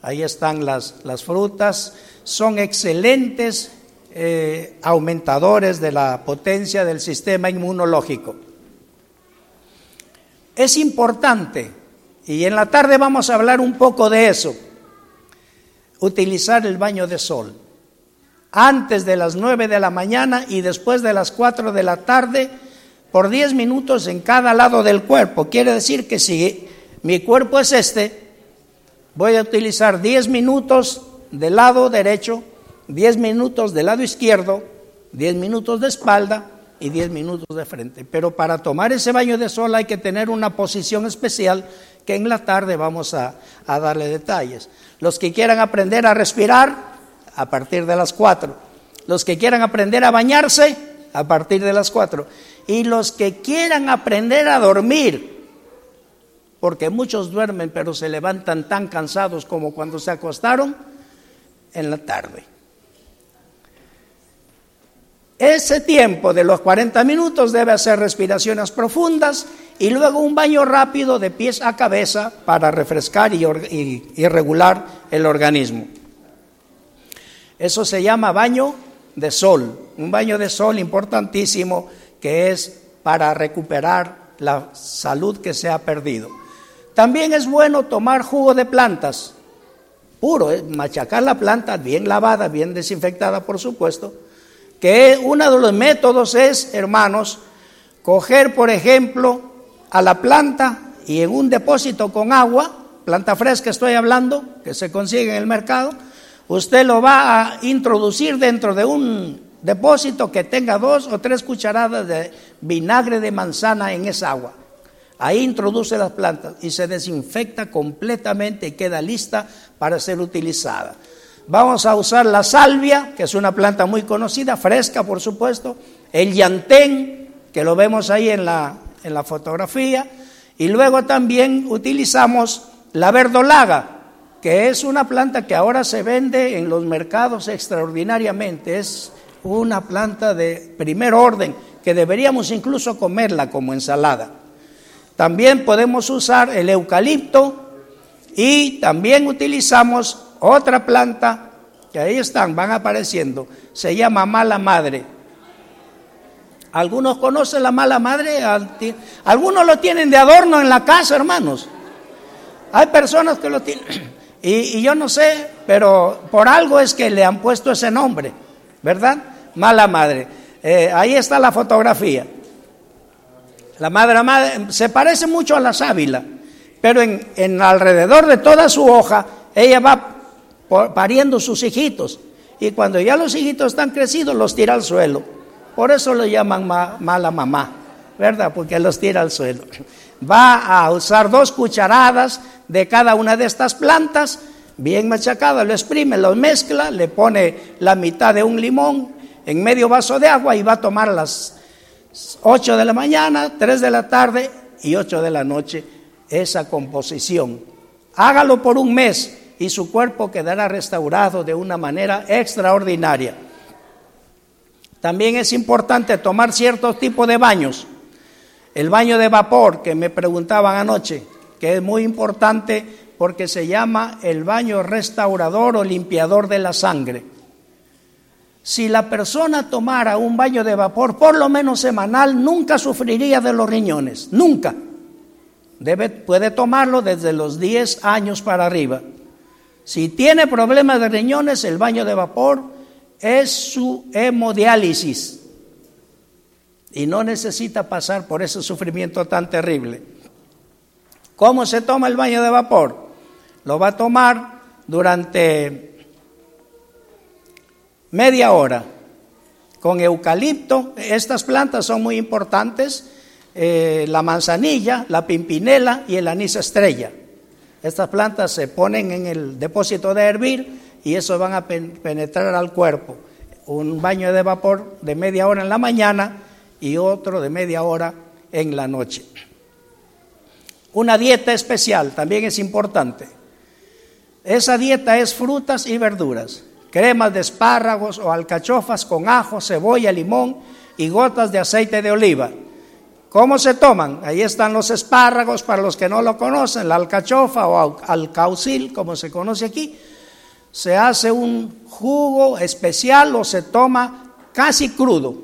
Ahí están las, las frutas, son excelentes eh, aumentadores de la potencia del sistema inmunológico. Es importante y en la tarde vamos a hablar un poco de eso. Utilizar el baño de sol. Antes de las 9 de la mañana y después de las 4 de la tarde, por 10 minutos en cada lado del cuerpo. Quiere decir que si mi cuerpo es este, voy a utilizar 10 minutos del lado derecho, 10 minutos del lado izquierdo, 10 minutos de espalda y 10 minutos de frente. Pero para tomar ese baño de sol hay que tener una posición especial que en la tarde vamos a, darle detalles. Los que quieran aprender a respirar, a partir de las 4. Los que quieran aprender a bañarse, a partir de las 4. Y los que quieran aprender a dormir, porque muchos duermen pero se levantan tan cansados como cuando se acostaron, en la tarde. Ese tiempo de los 40 minutos debe hacer respiraciones profundas y luego un baño rápido de pies a cabeza para refrescar y, regular el organismo. Eso se llama baño de sol, un baño de sol importantísimo que es para recuperar la salud que se ha perdido. También es bueno tomar jugo de plantas, puro, ¿eh? machacar la planta bien lavada, bien desinfectada, por supuesto, que uno de los métodos es, hermanos, coger, por ejemplo, a la planta y en un depósito con agua, planta fresca estoy hablando, que se consigue en el mercado, usted lo va a introducir dentro de un depósito que tenga dos o tres cucharadas de vinagre de manzana en esa agua. Ahí introduce las plantas y se desinfecta completamente y queda lista para ser utilizada. Vamos a usar la salvia, que es una planta muy conocida, fresca por supuesto, el llantén, que lo vemos ahí en la, en la fotografía, y luego también utilizamos la verdolaga, que es una planta que ahora se vende en los mercados extraordinariamente, es una planta de primer orden, que deberíamos incluso comerla como ensalada. También podemos usar el eucalipto y también utilizamos otra planta, que ahí están, van apareciendo, se llama mala madre. Algunos conocen la mala madre, algunos lo tienen de adorno en la casa, hermanos. Hay personas que lo tienen. Y, yo no sé, pero por algo es que le han puesto ese nombre, ¿verdad? Mala madre. Eh, ahí está la fotografía. La madre, madre se parece mucho a la sábila, pero en, alrededor de toda su hoja, ella va pariendo sus hijitos. Y cuando ya los hijitos están crecidos, los tira al suelo. Por eso lo llaman ma- mala mamá, ¿verdad? Porque los tira al suelo. Va a usar dos cucharadas de cada una de estas plantas, bien machacada, lo exprime, lo mezcla, le pone la mitad de un limón en medio vaso de agua y va a tomar las 8 de la mañana, 3 de la tarde y 8 de la noche esa composición. Hágalo por un mes y su cuerpo quedará restaurado de una manera extraordinaria. También es importante tomar cierto tipo de baños. El baño de vapor que me preguntaban anoche, que es muy importante porque se llama el baño restaurador o limpiador de la sangre. Si la persona tomara un baño de vapor por lo menos semanal, nunca sufriría de los riñones, nunca. Debe, puede tomarlo desde los 10 años para arriba. Si tiene problemas de riñones, el baño de vapor es su hemodiálisis y no necesita pasar por ese sufrimiento tan terrible. ¿Cómo se toma el baño de vapor? Lo va a tomar durante media hora con eucalipto. Estas plantas son muy importantes, eh, la manzanilla, la pimpinela y el anís estrella. Estas plantas se ponen en el depósito de hervir y eso van a pen- penetrar al cuerpo. Un baño de vapor de media hora en la mañana y otro de media hora en la noche. Una dieta especial también es importante. Esa dieta es frutas y verduras, cremas de espárragos o alcachofas con ajo, cebolla, limón y gotas de aceite de oliva. ¿Cómo se toman? Ahí están los espárragos, para los que no lo conocen, la alcachofa o al- alcaucil, como se conoce aquí. Se hace un jugo especial o se toma casi crudo.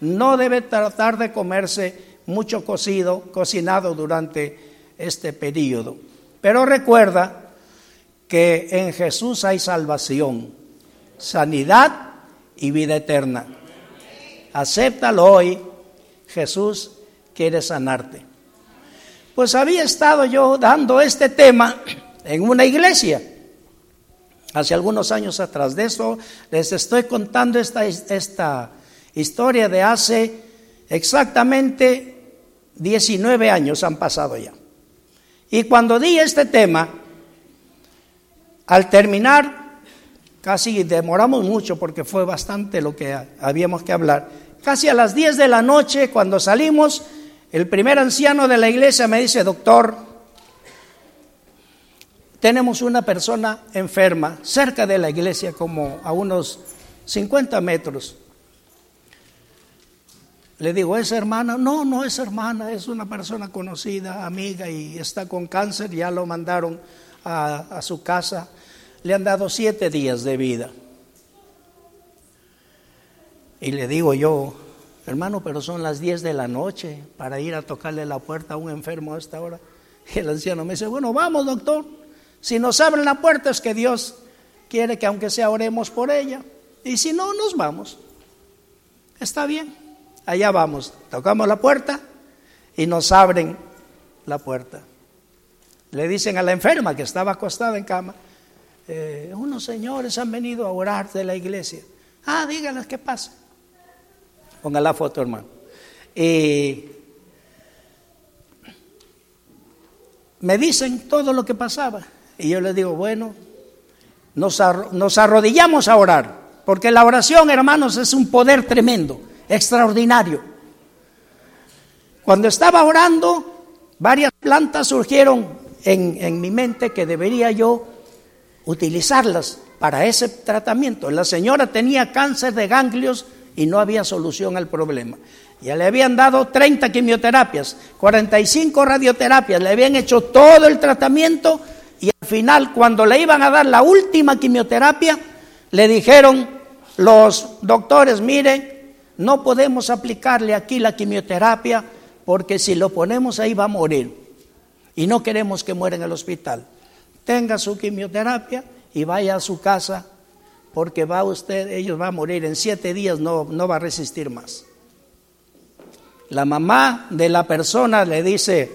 No debe tratar de comerse mucho cocido, cocinado durante este periodo. Pero recuerda que en Jesús hay salvación, sanidad y vida eterna. Acéptalo hoy, Jesús quiere sanarte. Pues había estado yo dando este tema en una iglesia hace algunos años atrás. De eso les estoy contando esta, esta historia de hace exactamente 19 años han pasado ya. Y cuando di este tema, al terminar, casi demoramos mucho porque fue bastante lo que habíamos que hablar. Casi a las 10 de la noche, cuando salimos, el primer anciano de la iglesia me dice, doctor, tenemos una persona enferma cerca de la iglesia, como a unos 50 metros. Le digo, ¿es hermana? No, no es hermana, es una persona conocida, amiga y está con cáncer, ya lo mandaron a, a su casa, le han dado siete días de vida. Y le digo yo, hermano, pero son las 10 de la noche para ir a tocarle la puerta a un enfermo a esta hora. Y el anciano me dice, bueno, vamos, doctor. Si nos abren la puerta es que Dios quiere que aunque sea oremos por ella. Y si no, nos vamos. Está bien. Allá vamos. Tocamos la puerta y nos abren la puerta. Le dicen a la enferma que estaba acostada en cama, eh, unos señores han venido a orar de la iglesia. Ah, díganles qué pasa. Ponga la foto, hermano. Y me dicen todo lo que pasaba. Y yo les digo, bueno, nos, arro nos arrodillamos a orar, porque la oración, hermanos, es un poder tremendo, extraordinario. Cuando estaba orando, varias plantas surgieron en mi mente que debería yo utilizarlas para ese tratamiento. La señora tenía cáncer de ganglios y no había solución al problema. Ya le habían dado 30 quimioterapias, 45 radioterapias, le habían hecho todo el tratamiento y al final, cuando le iban a dar la última quimioterapia, le dijeron los doctores, mire, no podemos aplicarle aquí la quimioterapia porque si lo ponemos ahí va a morir y no queremos que muera en el hospital. tenga su quimioterapia y vaya a su casa porque va usted, ellos va a morir en siete días, no, no va a resistir más. La mamá de la persona le dice,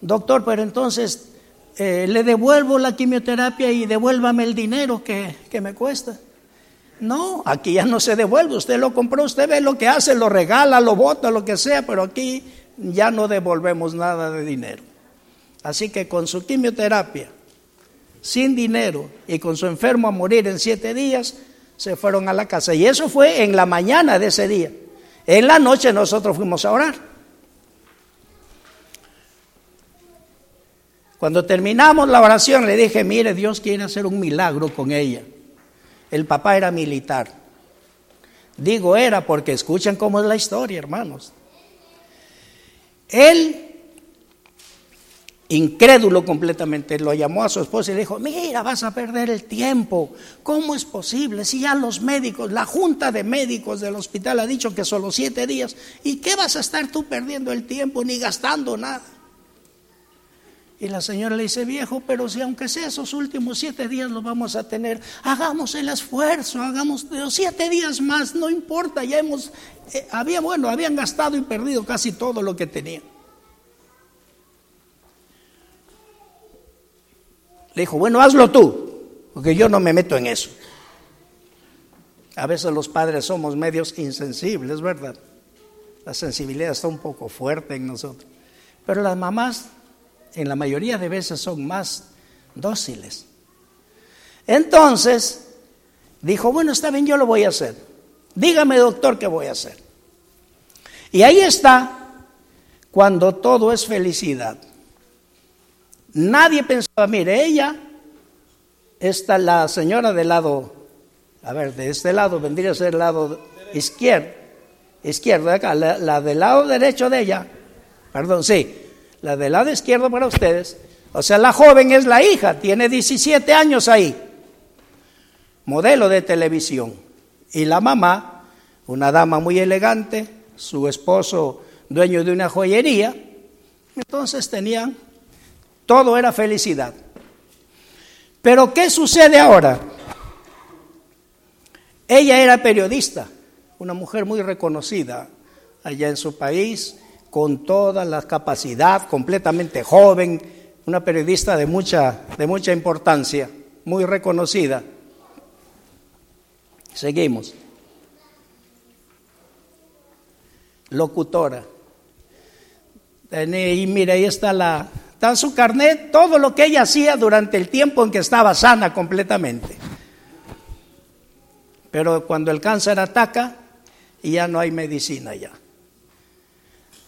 doctor, pero entonces eh, le devuelvo la quimioterapia y devuélvame el dinero que, que me cuesta. No, aquí ya no se devuelve, usted lo compró, usted ve lo que hace, lo regala, lo bota, lo que sea, pero aquí ya no devolvemos nada de dinero. Así que con su quimioterapia, sin dinero y con su enfermo a morir en siete días, se fueron a la casa. Y eso fue en la mañana de ese día. En la noche nosotros fuimos a orar. Cuando terminamos la oración le dije, mire, Dios quiere hacer un milagro con ella. El papá era militar. Digo era porque escuchen cómo es la historia, hermanos. Él, incrédulo completamente, lo llamó a su esposa y le dijo, mira, vas a perder el tiempo. ¿Cómo es posible? Si ya los médicos, la junta de médicos del hospital ha dicho que solo siete días. ¿Y qué vas a estar tú perdiendo el tiempo ni gastando nada? Y la señora le dice, viejo, pero si aunque sea esos últimos siete días lo vamos a tener, hagamos el esfuerzo, hagamos los siete días más, no importa, ya hemos, eh, había, bueno, habían gastado y perdido casi todo lo que tenían. Le dijo, bueno, hazlo tú, porque yo no me meto en eso. A veces los padres somos medios insensibles, ¿verdad? La sensibilidad está un poco fuerte en nosotros. Pero las mamás en la mayoría de veces son más dóciles. Entonces, dijo, bueno, está bien, yo lo voy a hacer. Dígame, doctor, qué voy a hacer. Y ahí está cuando todo es felicidad. Nadie pensaba, mire, ella, está la señora del lado, a ver, de este lado vendría a ser el lado izquierdo, izquierdo de acá, la, la del lado derecho de ella, perdón, sí, la del lado izquierdo para ustedes. O sea, la joven es la hija, tiene 17 años ahí, modelo de televisión. Y la mamá, una dama muy elegante, su esposo dueño de una joyería. Entonces tenían, todo era felicidad. Pero ¿qué sucede ahora? Ella era periodista, una mujer muy reconocida allá en su país, con toda la capacidad, completamente joven, una periodista de mucha, de mucha importancia, muy reconocida. Seguimos. Locutora. Y mire, ahí está la, está su carnet, todo lo que ella hacía durante el tiempo en que estaba sana completamente. Pero cuando el cáncer ataca, ya no hay medicina ya.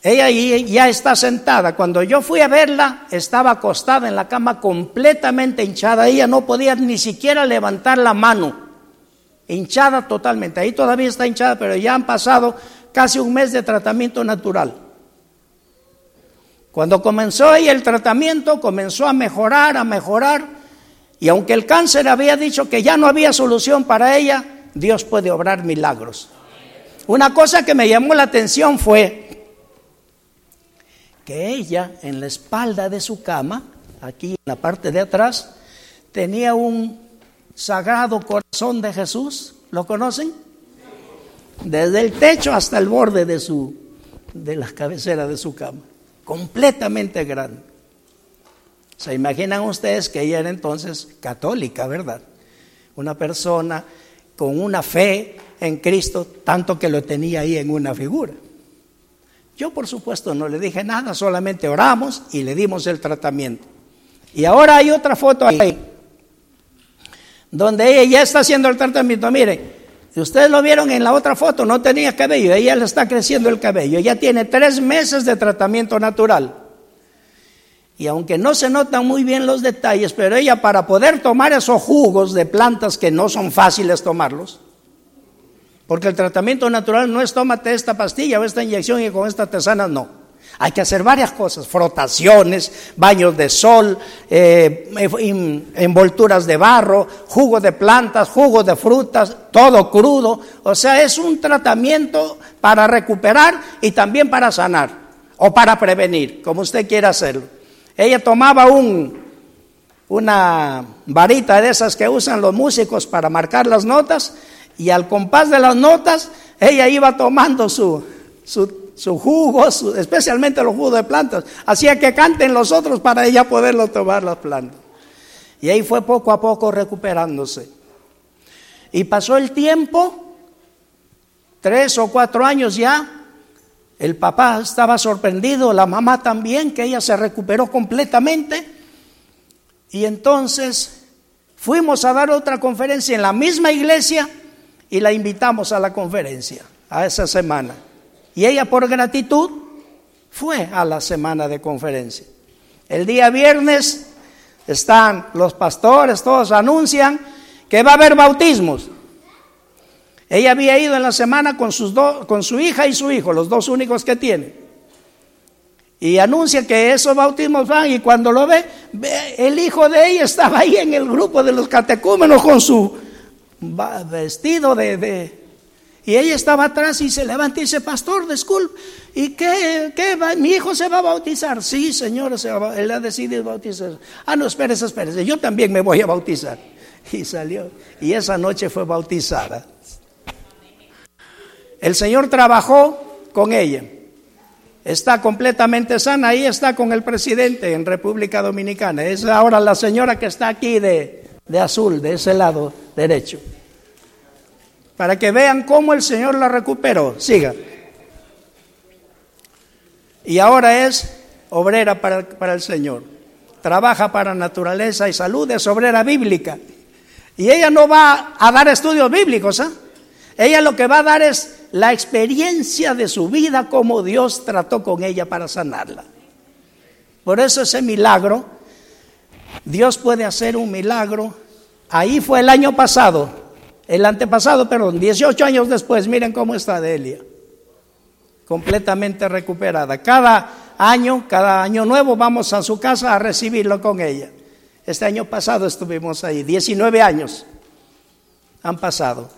Ella ya está sentada. Cuando yo fui a verla, estaba acostada en la cama completamente hinchada. Ella no podía ni siquiera levantar la mano. Hinchada totalmente. Ahí todavía está hinchada, pero ya han pasado casi un mes de tratamiento natural. Cuando comenzó ahí el tratamiento, comenzó a mejorar, a mejorar. Y aunque el cáncer había dicho que ya no había solución para ella, Dios puede obrar milagros. Una cosa que me llamó la atención fue que ella en la espalda de su cama, aquí en la parte de atrás, tenía un sagrado corazón de Jesús. ¿Lo conocen? Desde el techo hasta el borde de su de la cabecera de su cama, completamente grande. Se imaginan ustedes que ella era entonces católica, ¿verdad? Una persona con una fe en Cristo, tanto que lo tenía ahí en una figura. Yo por supuesto no le dije nada, solamente oramos y le dimos el tratamiento. Y ahora hay otra foto ahí, donde ella ya está haciendo el tratamiento. Mire, ustedes lo vieron en la otra foto, no tenía cabello, ella le está creciendo el cabello, ya tiene tres meses de tratamiento natural. Y aunque no se notan muy bien los detalles, pero ella para poder tomar esos jugos de plantas que no son fáciles tomarlos, porque el tratamiento natural no es tómate esta pastilla o esta inyección y con esta tesana, no. Hay que hacer varias cosas, frotaciones, baños de sol, eh, envolturas de barro, jugo de plantas, jugo de frutas, todo crudo. O sea, es un tratamiento para recuperar y también para sanar o para prevenir, como usted quiera hacerlo. Ella tomaba un, una varita de esas que usan los músicos para marcar las notas y al compás de las notas ella iba tomando su, su, su jugo, especialmente los jugos de plantas. Hacía que canten los otros para ella poderlo tomar las plantas. Y ahí fue poco a poco recuperándose. Y pasó el tiempo, tres o cuatro años ya, el papá estaba sorprendido, la mamá también, que ella se recuperó completamente. Y entonces fuimos a dar otra conferencia en la misma iglesia y la invitamos a la conferencia, a esa semana. Y ella por gratitud fue a la semana de conferencia. El día viernes están los pastores, todos anuncian que va a haber bautismos. Ella había ido en la semana con, sus con su hija y su hijo, los dos únicos que tiene. Y anuncia que esos bautismos van y cuando lo ve, ve, el hijo de ella estaba ahí en el grupo de los catecúmenos con su vestido de- Y ella estaba atrás y se levanta y dice, pastor, disculpe, ¿y qué, qué va? ¿Mi hijo se va a bautizar? Sí, señora, se va él ha decidido bautizar. Ah, no, espérese, espérese, yo también me voy a bautizar. Y salió, y esa noche fue bautizada. El Señor trabajó con ella. Está completamente sana. Ahí está con el presidente en República Dominicana. Es ahora la señora que está aquí de, de azul, de ese lado derecho. Para que vean cómo el Señor la recuperó. Siga. Y ahora es obrera para, para el Señor. Trabaja para naturaleza y salud, es obrera bíblica. Y ella no va a dar estudios bíblicos, ¿ah? Ella lo que va a dar es la experiencia de su vida, como Dios trató con ella para sanarla. Por eso ese milagro, Dios puede hacer un milagro. Ahí fue el año pasado, el antepasado, perdón, 18 años después, miren cómo está Delia. Completamente recuperada. Cada año, cada año nuevo vamos a su casa a recibirlo con ella. Este año pasado estuvimos ahí, 19 años han pasado.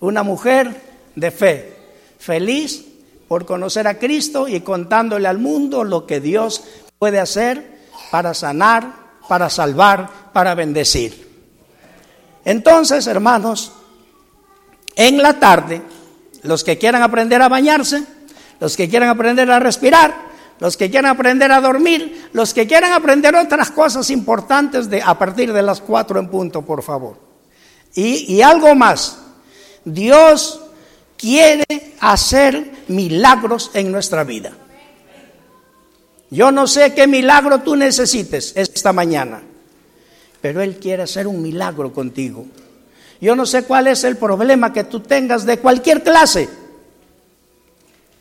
Una mujer de fe, feliz por conocer a Cristo y contándole al mundo lo que Dios puede hacer para sanar, para salvar, para bendecir. Entonces, hermanos, en la tarde, los que quieran aprender a bañarse, los que quieran aprender a respirar, los que quieran aprender a dormir, los que quieran aprender otras cosas importantes de, a partir de las cuatro en punto, por favor. Y, y algo más, Dios quiere hacer milagros en nuestra vida. Yo no sé qué milagro tú necesites esta mañana, pero Él quiere hacer un milagro contigo. Yo no sé cuál es el problema que tú tengas de cualquier clase.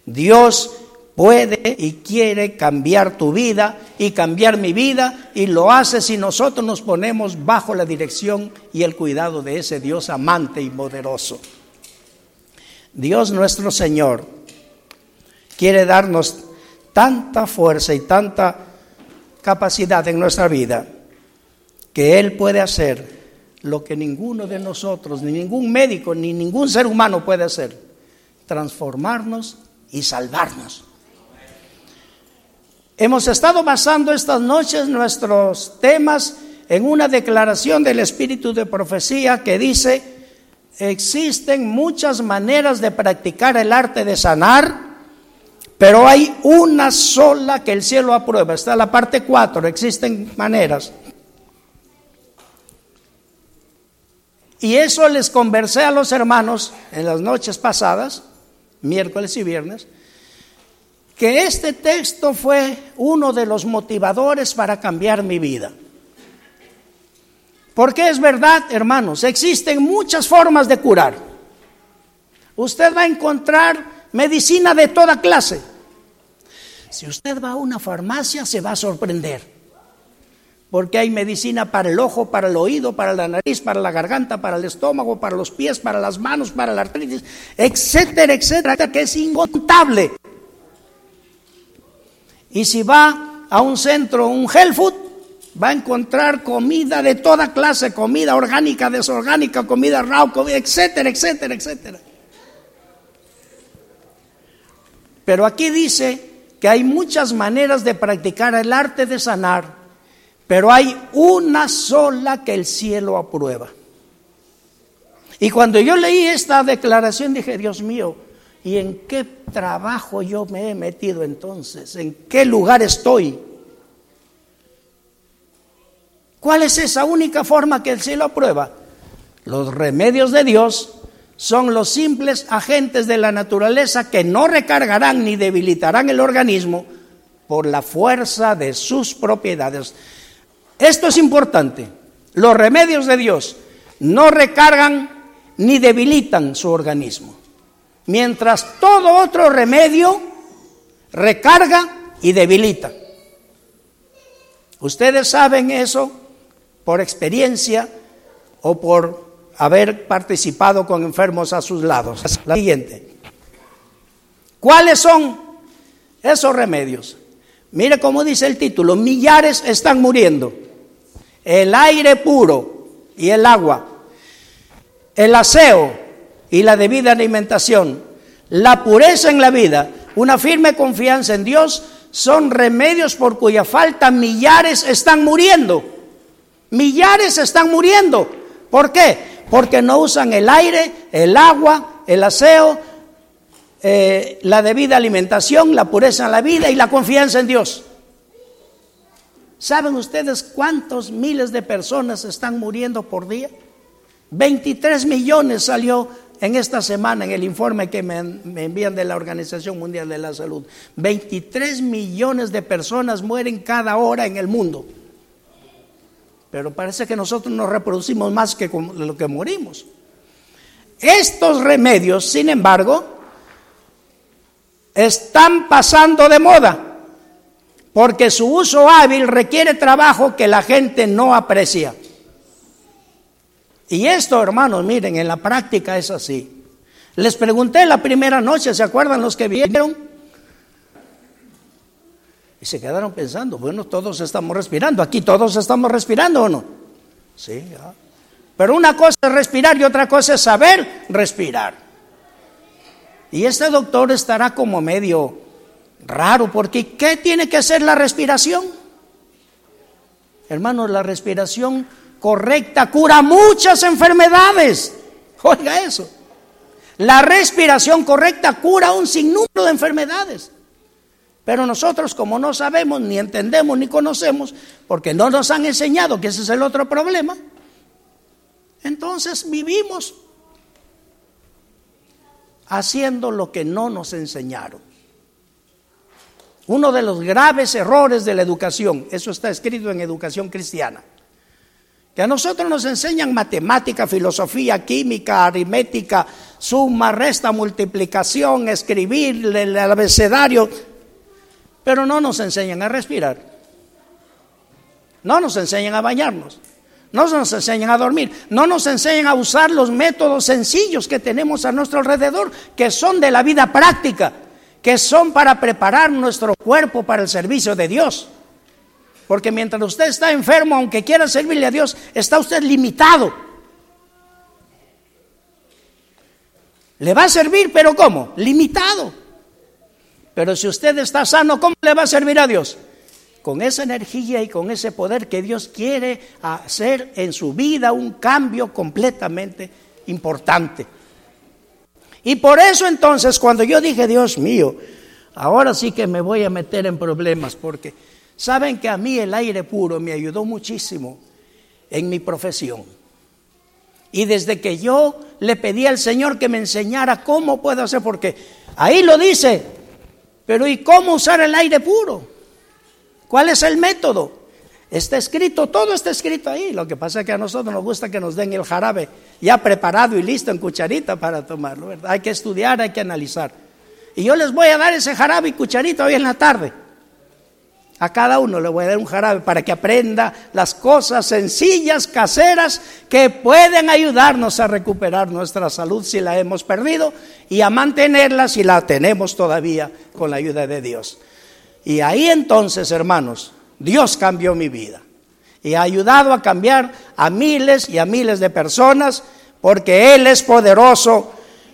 Dios puede y quiere cambiar tu vida y cambiar mi vida y lo hace si nosotros nos ponemos bajo la dirección y el cuidado de ese Dios amante y poderoso. Dios nuestro Señor quiere darnos tanta fuerza y tanta capacidad en nuestra vida que Él puede hacer lo que ninguno de nosotros, ni ningún médico, ni ningún ser humano puede hacer, transformarnos y salvarnos. Hemos estado basando estas noches nuestros temas en una declaración del Espíritu de Profecía que dice, existen muchas maneras de practicar el arte de sanar, pero hay una sola que el cielo aprueba. Está la parte 4, existen maneras. Y eso les conversé a los hermanos en las noches pasadas, miércoles y viernes, que este texto fue uno de los motivadores para cambiar mi vida. Porque es verdad, hermanos, existen muchas formas de curar. Usted va a encontrar medicina de toda clase. Si usted va a una farmacia se va a sorprender. Porque hay medicina para el ojo, para el oído, para la nariz, para la garganta, para el estómago, para los pies, para las manos, para la artritis, etcétera, etcétera, que es incontable. Y si va a un centro, un health food, va a encontrar comida de toda clase, comida orgánica, desorgánica, comida raw, etcétera, etcétera, etcétera. Pero aquí dice que hay muchas maneras de practicar el arte de sanar, Pero hay una sola que el cielo aprueba. Y cuando yo leí esta declaración dije, Dios mío, ¿y en qué trabajo yo me he metido entonces? ¿En qué lugar estoy? ¿Cuál es esa única forma que el cielo aprueba? Los remedios de Dios son los simples agentes de la naturaleza que no recargarán ni debilitarán el organismo por la fuerza de sus propiedades. Esto es importante. Los remedios de Dios no recargan ni debilitan su organismo, mientras todo otro remedio recarga y debilita. Ustedes saben eso por experiencia o por haber participado con enfermos a sus lados. La siguiente. ¿Cuáles son esos remedios? Mire cómo dice el título, millares están muriendo. El aire puro y el agua, el aseo y la debida alimentación, la pureza en la vida, una firme confianza en Dios, son remedios por cuya falta millares están muriendo. Millares están muriendo. ¿Por qué? Porque no usan el aire, el agua, el aseo, eh, la debida alimentación, la pureza en la vida y la confianza en Dios. ¿Saben ustedes cuántos miles de personas están muriendo por día? 23 millones salió en esta semana en el informe que me, me, envían de la Organización Mundial de la Salud. 23 millones de personas mueren cada hora en el mundo. Pero parece que nosotros nos reproducimos más que lo que morimos. Estos remedios, sin embargo, están pasando de moda porque su uso hábil requiere trabajo que la gente no aprecia. Y esto, hermanos, miren, en la práctica es así. Les pregunté la primera noche, ¿se acuerdan los que vieron? Y se quedaron pensando, bueno, todos estamos respirando, aquí todos estamos respirando o no. Sí, Pero una cosa es respirar y otra cosa es saber respirar. Y este doctor estará como medio raro, porque ¿qué tiene que hacer la respiración? Hermanos, la respiración correcta cura muchas enfermedades. Oiga eso. La respiración correcta cura un sinnúmero de enfermedades. Pero nosotros como no sabemos, ni entendemos, ni conocemos, porque no nos han enseñado que ese es el otro problema, entonces vivimos haciendo lo que no nos enseñaron. Uno de los graves errores de la educación, eso está escrito en educación cristiana, que a nosotros nos enseñan matemática, filosofía, química, aritmética, suma, resta, multiplicación, escribir, el abecedario, pero no nos enseñan a respirar. No nos enseñan a bañarnos. No nos enseñan a dormir. No nos enseñan a usar los métodos sencillos que tenemos a nuestro alrededor, que son de la vida práctica, que son para preparar nuestro cuerpo para el servicio de Dios. Porque mientras usted está enfermo, aunque quiera servirle a Dios, está usted limitado. Le va a servir, pero ¿cómo? Limitado. Pero si usted está sano, ¿cómo le va a servir a Dios? Con esa energía y con ese poder que Dios quiere hacer en su vida un cambio completamente importante. Y por eso entonces cuando yo dije, Dios mío, ahora sí que me voy a meter en problemas, porque saben que a mí el aire puro me ayudó muchísimo en mi profesión. Y desde que yo le pedí al Señor que me enseñara cómo puedo hacer, porque ahí lo dice, pero ¿y cómo usar el aire puro? ¿Cuál es el método? Está escrito, todo está escrito ahí. Lo que pasa es que a nosotros nos gusta que nos den el jarabe ya preparado y listo en cucharita para tomarlo, ¿verdad? Hay que estudiar, hay que analizar. Y yo les voy a dar ese jarabe y cucharita hoy en la tarde. A cada uno le voy a dar un jarabe para que aprenda las cosas sencillas, caseras, que pueden ayudarnos a recuperar nuestra salud si la hemos perdido y a mantenerla si la tenemos todavía con la ayuda de Dios. Y ahí entonces, hermanos, Dios cambió mi vida y ha ayudado a cambiar a miles y a miles de personas porque Él es poderoso,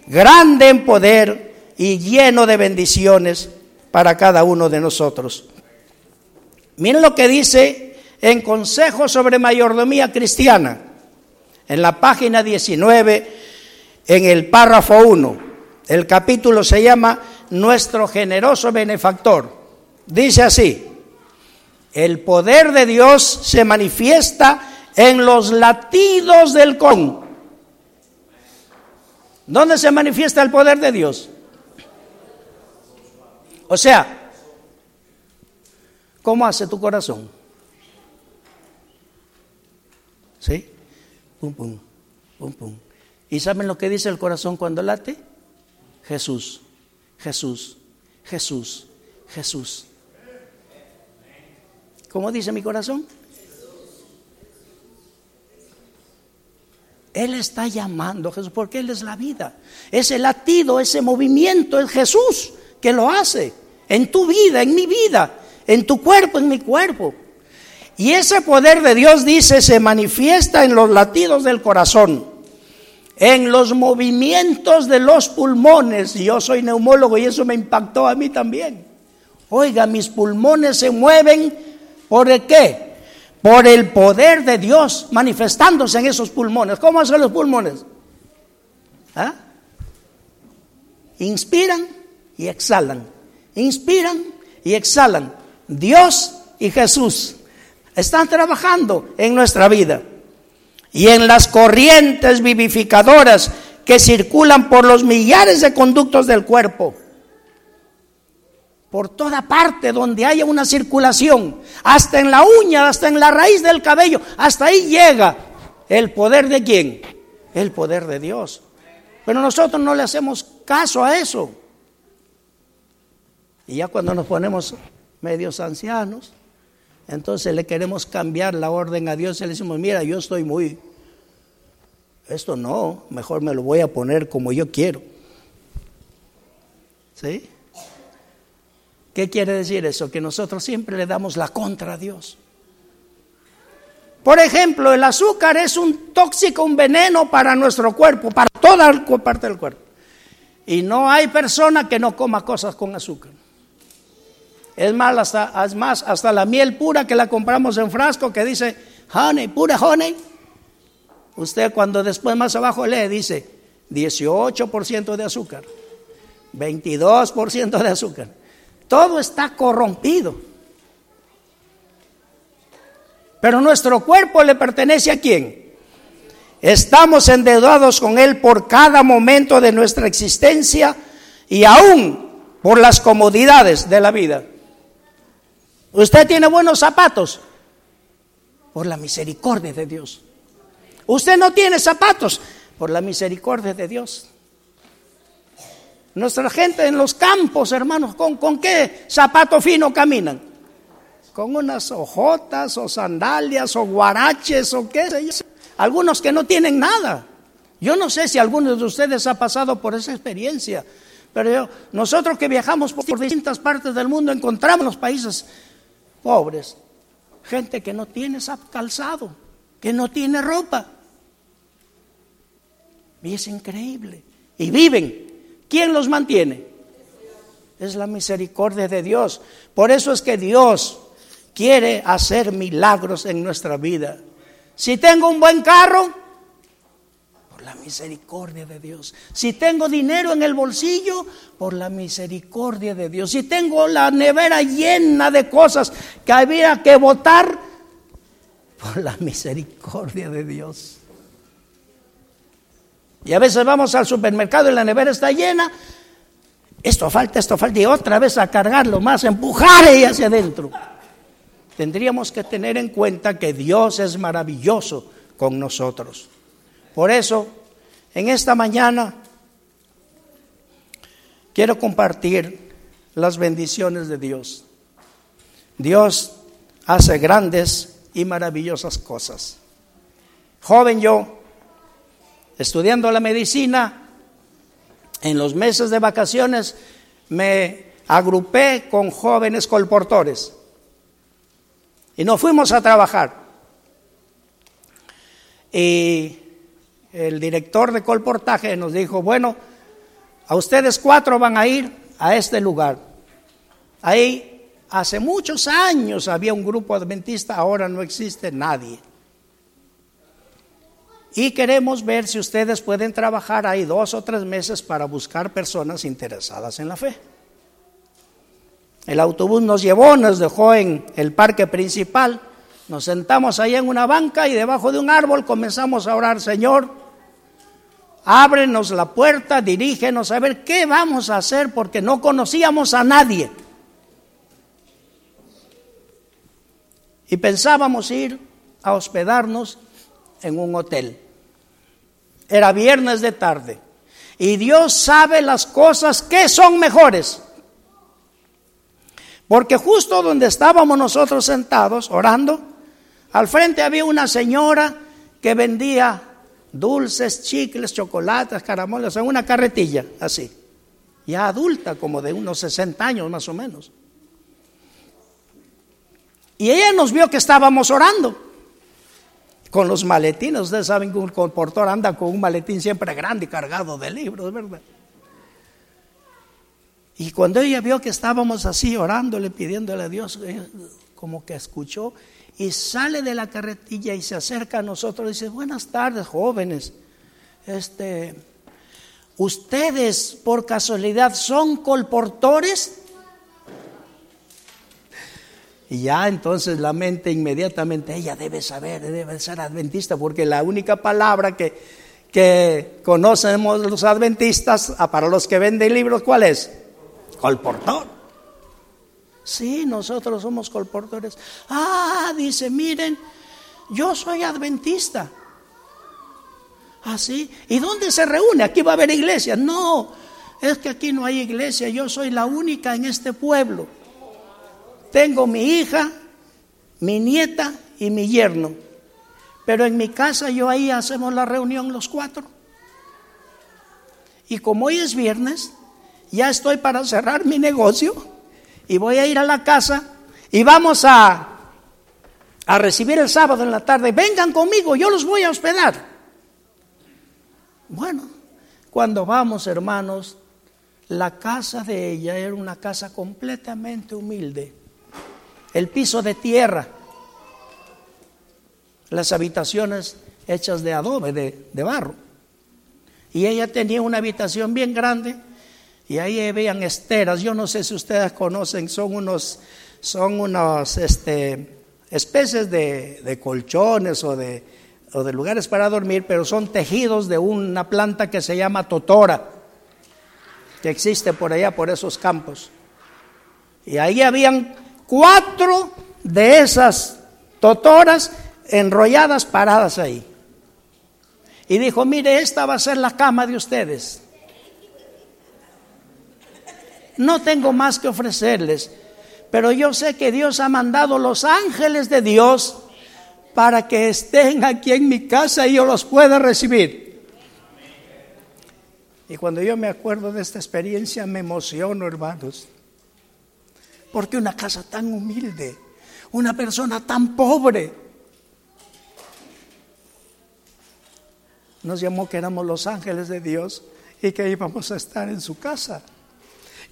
grande en poder y lleno de bendiciones para cada uno de nosotros. Miren lo que dice en Consejos sobre Mayordomía Cristiana, en la página 19, en el párrafo 1. El capítulo se llama Nuestro generoso benefactor. Dice así, el poder de Dios se manifiesta en los latidos del con. ¿Dónde se manifiesta el poder de Dios? O sea, ¿cómo hace tu corazón? ¿Sí? Pum, pum, pum, pum. ¿Y saben lo que dice el corazón cuando late? Jesús, Jesús, Jesús, Jesús. ¿Cómo dice mi corazón? Él está llamando a Jesús porque Él es la vida. Ese latido, ese movimiento es Jesús que lo hace en tu vida, en mi vida, en tu cuerpo, en mi cuerpo. Y ese poder de Dios, dice, se manifiesta en los latidos del corazón, en los movimientos de los pulmones. Yo soy neumólogo y eso me impactó a mí también. Oiga, mis pulmones se mueven por el qué? Por el poder de Dios manifestándose en esos pulmones. ¿Cómo hacen los pulmones? ¿Ah? Inspiran y exhalan. Inspiran y exhalan. Dios y Jesús están trabajando en nuestra vida. Y en las corrientes vivificadoras que circulan por los millares de conductos del cuerpo. Por toda parte donde haya una circulación, hasta en la uña, hasta en la raíz del cabello, hasta ahí llega el poder de quién? El poder de Dios. Pero nosotros no le hacemos caso a eso. Y ya cuando nos ponemos medios ancianos, entonces le queremos cambiar la orden a Dios y le decimos, mira, yo estoy muy, esto no, mejor me lo voy a poner como yo quiero. ¿Sí? ¿Qué quiere decir eso? Que nosotros siempre le damos la contra a Dios. Por ejemplo, el azúcar es un tóxico, un veneno para nuestro cuerpo, para toda parte del cuerpo. Y no hay persona que no coma cosas con azúcar. Es más, hasta, es más, hasta la miel pura que la compramos en frasco que dice honey, pura honey. Usted cuando después más abajo lee dice 18% de azúcar, 22% de azúcar. Todo está corrompido. Pero nuestro cuerpo le pertenece a quién? Estamos endeudados con Él por cada momento de nuestra existencia y aún por las comodidades de la vida. Usted tiene buenos zapatos por la misericordia de Dios. Usted no tiene zapatos por la misericordia de Dios. Nuestra gente en los campos, hermanos, ¿con, qué zapato fino caminan? Con unas hojotas o sandalias o guaraches o qué sé yo. Algunos que no tienen nada. Yo no sé si alguno de ustedes ha pasado por esa experiencia, pero nosotros que viajamos por distintas partes del mundo encontramos los países pobres, gente que no tiene calzado, que no tiene ropa. Y es increíble. Y viven. ¿Quién los mantiene? Es la misericordia de Dios. Por eso es que Dios quiere hacer milagros en nuestra vida. Si tengo un buen carro, la misericordia de Dios. Si tengo dinero en el bolsillo, por la misericordia de Dios. Si tengo la nevera llena de cosas que había que votar, por la misericordia de Dios. Y a veces vamos al supermercado y la nevera está llena. Esto falta, esto falta. Y otra vez a cargarlo más, empujar y hacia adentro. Tendríamos que tener en cuenta que Dios es maravilloso con nosotros. Por eso, en esta mañana quiero compartir las bendiciones de Dios. Dios hace grandes y maravillosas cosas. Joven yo, estudiando la medicina, en los meses de vacaciones me agrupé con jóvenes colportores y nos fuimos a trabajar. Y el director de colportaje nos dijo, bueno, a ustedes cuatro van a ir a este lugar. Ahí Hace muchos años había un grupo adventista, ahora no existe nadie. Y queremos ver si ustedes pueden trabajar ahí dos o tres meses para buscar personas interesadas en la fe. El autobús nos llevó, nos dejó en el parque principal, nos sentamos ahí en una banca y debajo de un árbol comenzamos a orar, Señor, ábrenos la puerta, dirígenos a ver qué vamos a hacer porque no conocíamos a nadie. Y pensábamos ir a hospedarnos en un hotel. Era viernes de tarde. Y Dios sabe las cosas que son mejores. Porque justo donde estábamos nosotros sentados orando, al frente había una señora que vendía dulces, chicles, chocolates, caramelos en una carretilla, así. Ya adulta, como de unos 60 años más o menos. Y ella nos vio que estábamos orando con los maletines. Ustedes saben que un comportor anda con un maletín siempre grande y cargado de libros, ¿verdad? Y cuando ella vio que estábamos así orándole, pidiéndole a Dios, como que escuchó y sale de la carretilla y se acerca a nosotros y dice, buenas tardes, jóvenes. Este, ¿Ustedes por casualidad son colportores? Y ya entonces la mente inmediatamente, ella debe saber, debe ser adventista, porque la única palabra que, que conocemos los adventistas, ah, para los que venden libros, ¿cuál es? Colportor. Sí, nosotros somos colportores. Ah, dice, miren, yo soy adventista. ¿Ah, sí? ¿Y dónde se reúne? Aquí va a haber iglesia. No, es que aquí no hay iglesia. Yo soy la única en este pueblo. Tengo mi hija, mi nieta y mi yerno. Pero en mi casa yo ahí hacemos la reunión los cuatro. Y como hoy es viernes, ya estoy para cerrar mi negocio y voy a ir a la casa y vamos a, a recibir el sábado en la tarde. Vengan conmigo, yo los voy a hospedar. Bueno, cuando vamos, hermanos, la casa de ella era una casa completamente humilde el piso de tierra, las habitaciones hechas de adobe, de, barro. Y ella tenía una habitación bien grande y ahí habían esteras. Yo no sé si ustedes conocen, son unos, son unos, este, especies de, de colchones o de, o de lugares para dormir, pero son tejidos de una planta que se llama totora, que existe por allá, por esos campos. Y ahí habían cuatro de esas totoras enrolladas paradas ahí. Y dijo, mire, esta va a ser la cama de ustedes. No tengo más que ofrecerles, pero yo sé que Dios ha mandado los ángeles de Dios para que estén aquí en mi casa y yo los pueda recibir. Y cuando yo me acuerdo de esta experiencia me emociono, hermanos. Porque una casa tan humilde, una persona tan pobre, nos llamó que éramos los ángeles de Dios y que íbamos a estar en su casa.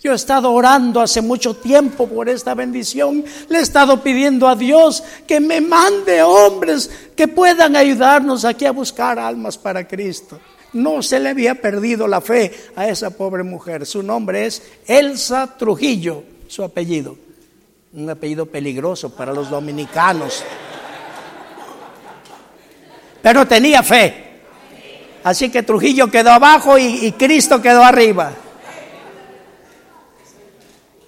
Yo he estado orando hace mucho tiempo por esta bendición. Le he estado pidiendo a Dios que me mande hombres que puedan ayudarnos aquí a buscar almas para Cristo. No se le había perdido la fe a esa pobre mujer. Su nombre es Elsa Trujillo su apellido. Un apellido peligroso para los dominicanos. Pero tenía fe. Así que Trujillo quedó abajo y, Cristo quedó arriba.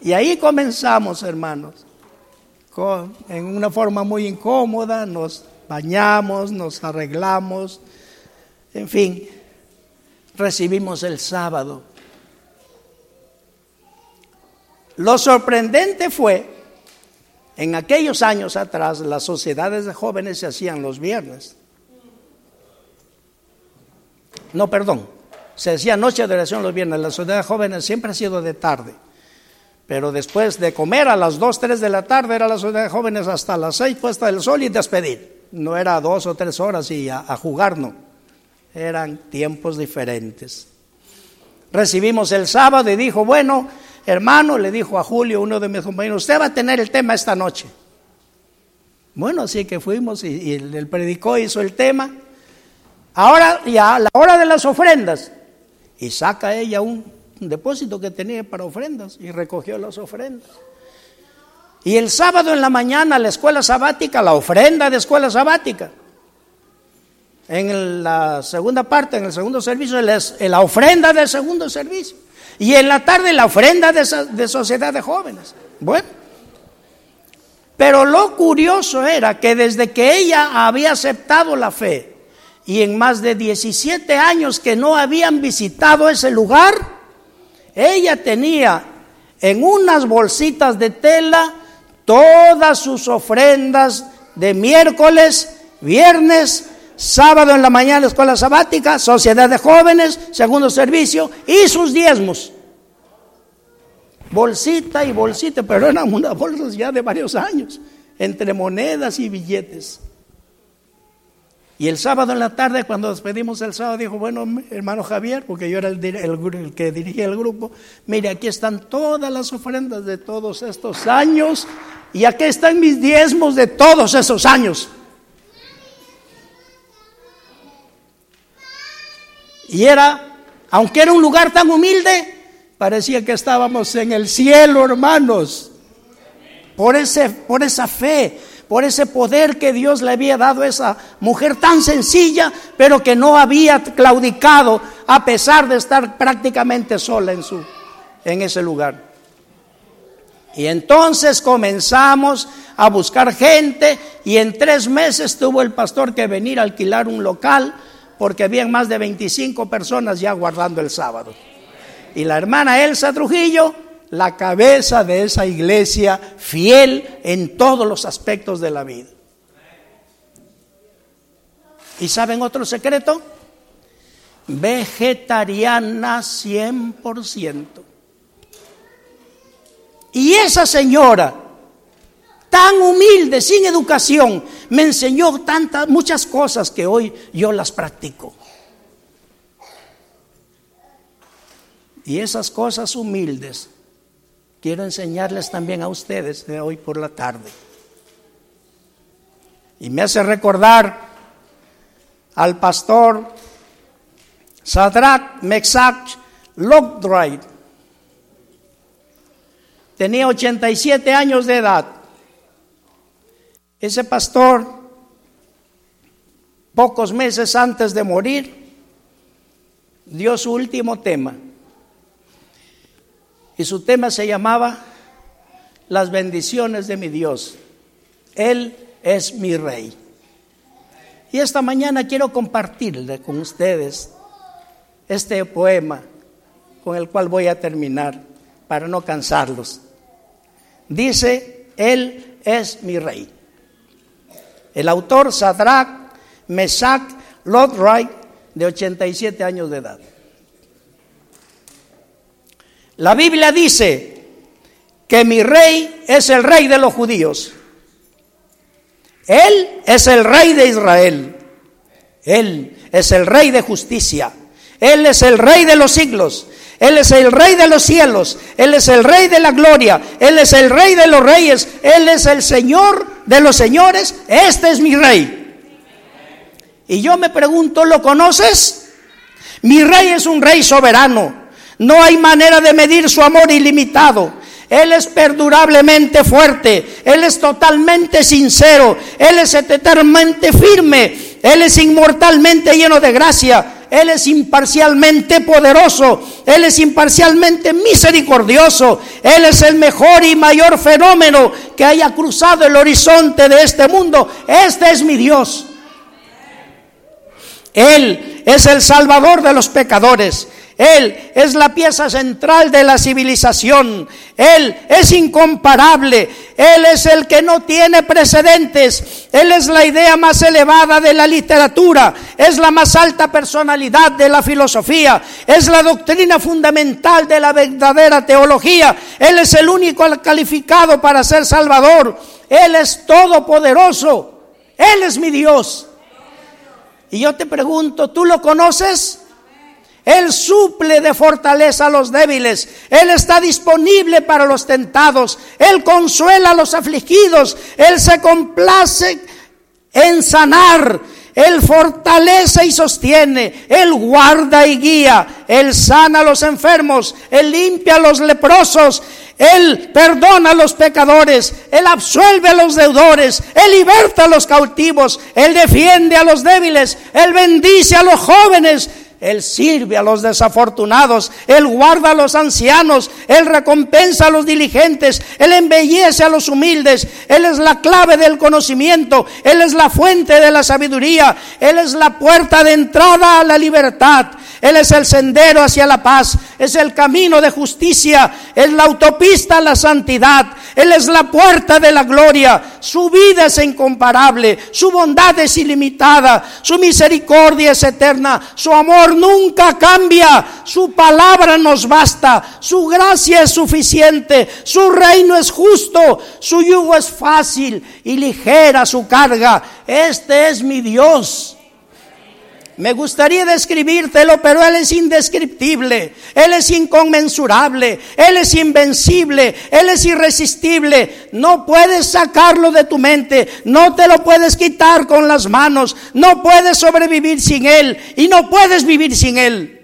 Y ahí comenzamos, hermanos. en una forma muy incómoda, nos bañamos, nos arreglamos, en fin, recibimos el sábado Lo sorprendente fue, en aquellos años atrás, las sociedades de jóvenes se hacían los viernes. No, perdón, se hacía noche de oración los viernes. La sociedad de jóvenes siempre ha sido de tarde. Pero después de comer a las 2, 3 de la tarde era la sociedad de jóvenes hasta las 6 puesta del sol y despedir. No era dos o tres horas y a, a jugar, no. Eran tiempos diferentes. Recibimos el sábado y dijo, bueno, hermano, le dijo a Julio, uno de mis compañeros, usted va a tener el tema esta noche. Bueno, así que fuimos y, y el, predicó, hizo el tema. Ahora ya a la hora de las ofrendas, y saca ella un, depósito que tenía para ofrendas y recogió las ofrendas. Y el sábado en la mañana la escuela sabática, la ofrenda de escuela sabática. En la segunda parte, en el segundo servicio, la ofrenda del segundo servicio. Y en la tarde la ofrenda de, de sociedad de jóvenes. Bueno. Pero lo curioso era que desde que ella había aceptado la fe y en más de 17 años que no habían visitado ese lugar, ella tenía en unas bolsitas de tela todas sus ofrendas de miércoles, viernes, sábado en la mañana escuela sabática, sociedad de jóvenes, segundo servicio y sus diezmos. Bolsita y bolsita, pero eran unas bolsas ya de varios años, entre monedas y billetes. Y el sábado en la tarde, cuando despedimos el sábado, dijo, bueno, hermano Javier, porque yo era el, el que dirigía el grupo, mire, aquí están todas las ofrendas de todos estos años y aquí están mis diezmos de todos esos años. Y era, aunque era un lugar tan humilde, parecía que estábamos en el cielo, hermanos. Por, ese, por esa fe, por ese poder que Dios le había dado a esa mujer tan sencilla, pero que no había claudicado a pesar de estar prácticamente sola en, su, en ese lugar. Y entonces comenzamos a buscar gente y en tres meses tuvo el pastor que venir a alquilar un local porque habían más de 25 personas ya guardando el sábado. Y la hermana Elsa Trujillo, la cabeza de esa iglesia, fiel en todos los aspectos de la vida. ¿Y saben otro secreto? Vegetariana 100%. Y esa señora, tan humilde, sin educación, me enseñó tantas, muchas cosas que hoy yo las practico. Y esas cosas humildes quiero enseñarles también a ustedes de hoy por la tarde. Y me hace recordar al pastor Sadrach Mexach Lockdright. Tenía 87 años de edad. Ese pastor, pocos meses antes de morir, dio su último tema. Y su tema se llamaba Las bendiciones de mi Dios. Él es mi rey. Y esta mañana quiero compartirle con ustedes este poema con el cual voy a terminar para no cansarlos. Dice, Él es mi rey. El autor Sadrach Mesach Lodray, de 87 años de edad. La Biblia dice que mi rey es el rey de los judíos. Él es el rey de Israel. Él es el rey de justicia. Él es el rey de los siglos. Él es el rey de los cielos. Él es el rey de la gloria. Él es el rey de los reyes. Él es el Señor de los señores. Este es mi rey. Y yo me pregunto, ¿lo conoces? Mi rey es un rey soberano. No hay manera de medir su amor ilimitado. Él es perdurablemente fuerte, Él es totalmente sincero, Él es eternamente firme, Él es inmortalmente lleno de gracia, Él es imparcialmente poderoso, Él es imparcialmente misericordioso, Él es el mejor y mayor fenómeno que haya cruzado el horizonte de este mundo. Este es mi Dios. Él es el salvador de los pecadores. Él es la pieza central de la civilización. Él es incomparable. Él es el que no tiene precedentes. Él es la idea más elevada de la literatura. Es la más alta personalidad de la filosofía. Es la doctrina fundamental de la verdadera teología. Él es el único calificado para ser salvador. Él es todopoderoso. Él es mi Dios. Y yo te pregunto, ¿tú lo conoces? Él suple de fortaleza a los débiles. Él está disponible para los tentados. Él consuela a los afligidos. Él se complace en sanar. Él fortalece y sostiene, Él guarda y guía, Él sana a los enfermos, Él limpia a los leprosos, Él perdona a los pecadores, Él absuelve a los deudores, Él liberta a los cautivos, Él defiende a los débiles, Él bendice a los jóvenes, él sirve a los desafortunados, Él guarda a los ancianos, Él recompensa a los diligentes, Él embellece a los humildes, Él es la clave del conocimiento, Él es la fuente de la sabiduría, Él es la puerta de entrada a la libertad, Él es el sendero hacia la paz, es el camino de justicia, es la autopista a la santidad, Él es la puerta de la gloria, su vida es incomparable, su bondad es ilimitada, su misericordia es eterna, su amor nunca cambia, su palabra nos basta, su gracia es suficiente, su reino es justo, su yugo es fácil y ligera su carga. Este es mi Dios. Me gustaría describírtelo, pero Él es indescriptible, Él es inconmensurable, Él es invencible, Él es irresistible. No puedes sacarlo de tu mente, no te lo puedes quitar con las manos, no puedes sobrevivir sin Él y no puedes vivir sin Él.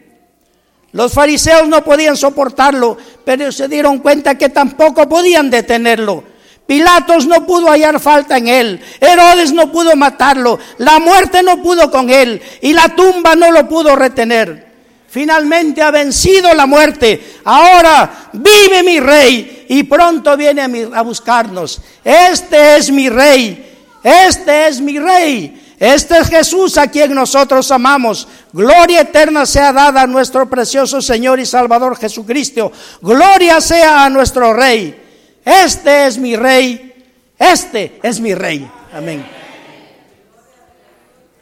Los fariseos no podían soportarlo, pero se dieron cuenta que tampoco podían detenerlo. Pilatos no pudo hallar falta en él. Herodes no pudo matarlo. La muerte no pudo con él. Y la tumba no lo pudo retener. Finalmente ha vencido la muerte. Ahora vive mi rey. Y pronto viene a, buscarnos. Este es mi rey. Este es mi rey. Este es Jesús a quien nosotros amamos. Gloria eterna sea dada a nuestro precioso Señor y Salvador Jesucristo. Gloria sea a nuestro Rey. Este es mi rey, este es mi rey. Amén.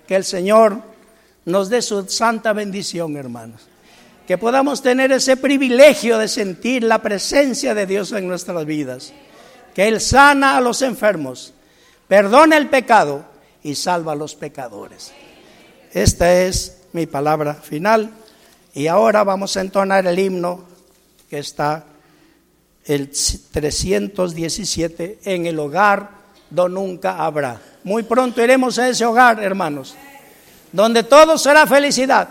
Que el Señor nos dé su santa bendición, hermanos. Que podamos tener ese privilegio de sentir la presencia de Dios en nuestras vidas. Que Él sana a los enfermos, perdona el pecado y salva a los pecadores. Esta es mi palabra final. Y ahora vamos a entonar el himno que está el 317, en el hogar donde nunca habrá. Muy pronto iremos a ese hogar, hermanos, donde todo será felicidad,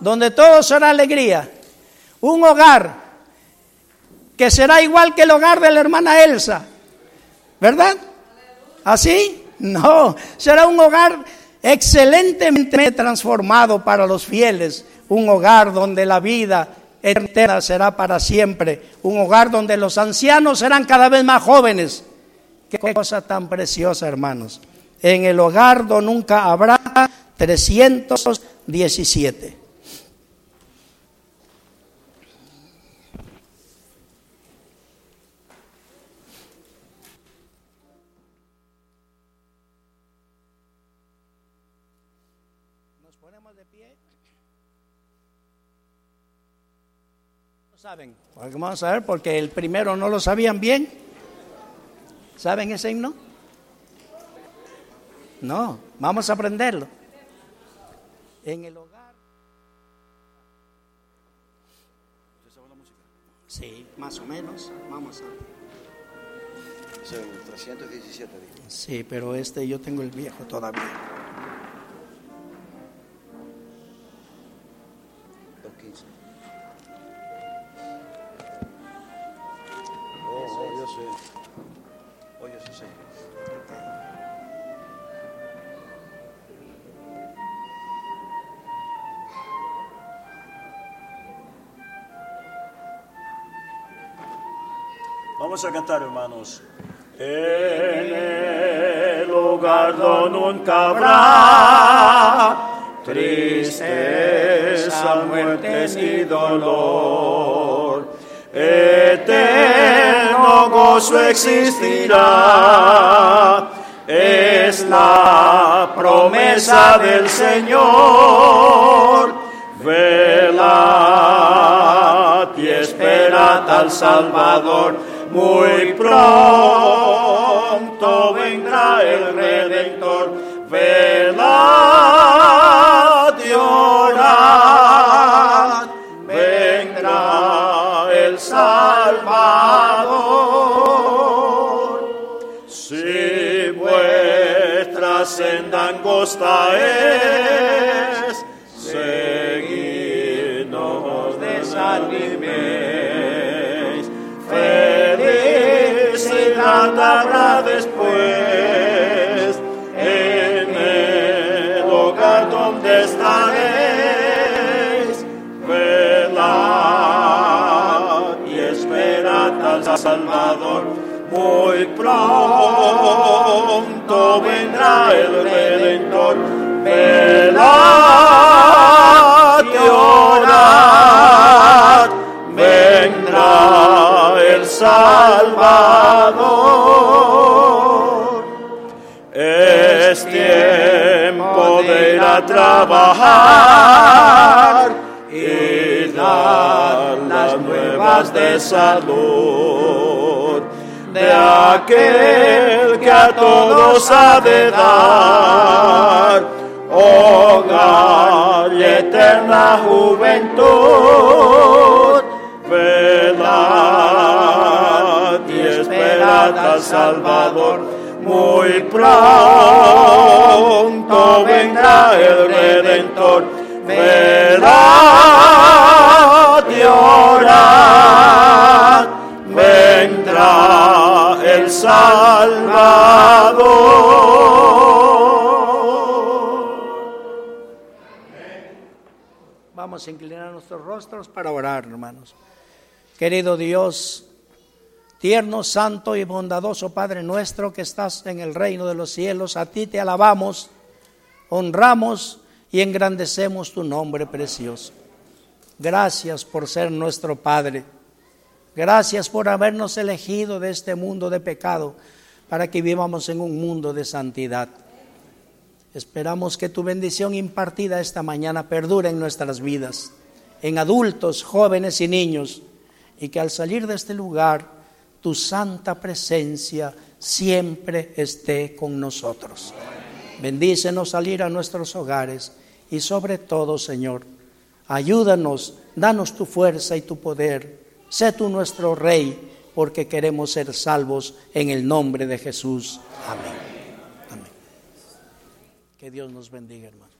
donde todo será alegría. Un hogar que será igual que el hogar de la hermana Elsa, ¿verdad? ¿Así? No, será un hogar excelentemente transformado para los fieles, un hogar donde la vida eterna será para siempre. Un hogar donde los ancianos serán cada vez más jóvenes. Qué cosa tan preciosa, hermanos. En el hogar donde nunca habrá 317. saben? Vamos a ver, porque el primero no lo sabían bien. ¿Saben ese himno? No, vamos a aprenderlo. En el hogar. Sí, más o menos. Vamos a. 317. Sí, pero este yo tengo el viejo todavía. Vamos a cantar, hermanos. En el hogar donde nunca habrá tristeza, muerte y dolor. Eterno gozo existirá. Es la promesa del Señor. Vela y espera al Salvador muy pronto vendrá el Redentor, velad costa es. Seguid, no os desaniméis. Felicidad habrá después en el hogar donde estaréis. Velad y esperad al Salvador. Muy pronto vendrá el Redentor. Velad y orad. Vendrá el Salvador. Es tiempo de ir a trabajar y dar las nuevas de salud de aquel que a todos ha de dar hogar y eterna juventud. Velad y esperad al Salvador. Muy pronto vendrá el Redentor. Velad y. Vendrá el Salvador. Vamos a inclinar nuestros rostros para orar, hermanos. Querido Dios, tierno, santo y bondadoso Padre nuestro que estás en el reino de los cielos, a ti te alabamos, honramos y engrandecemos tu nombre precioso. Gracias por ser nuestro Padre. Gracias por habernos elegido de este mundo de pecado para que vivamos en un mundo de santidad. Esperamos que tu bendición impartida esta mañana perdure en nuestras vidas, en adultos, jóvenes y niños, y que al salir de este lugar tu santa presencia siempre esté con nosotros. Bendícenos salir a nuestros hogares y sobre todo, Señor, ayúdanos, danos tu fuerza y tu poder. Sé tú nuestro Rey, porque queremos ser salvos en el nombre de Jesús. Amén. Amén. Que Dios nos bendiga, hermano.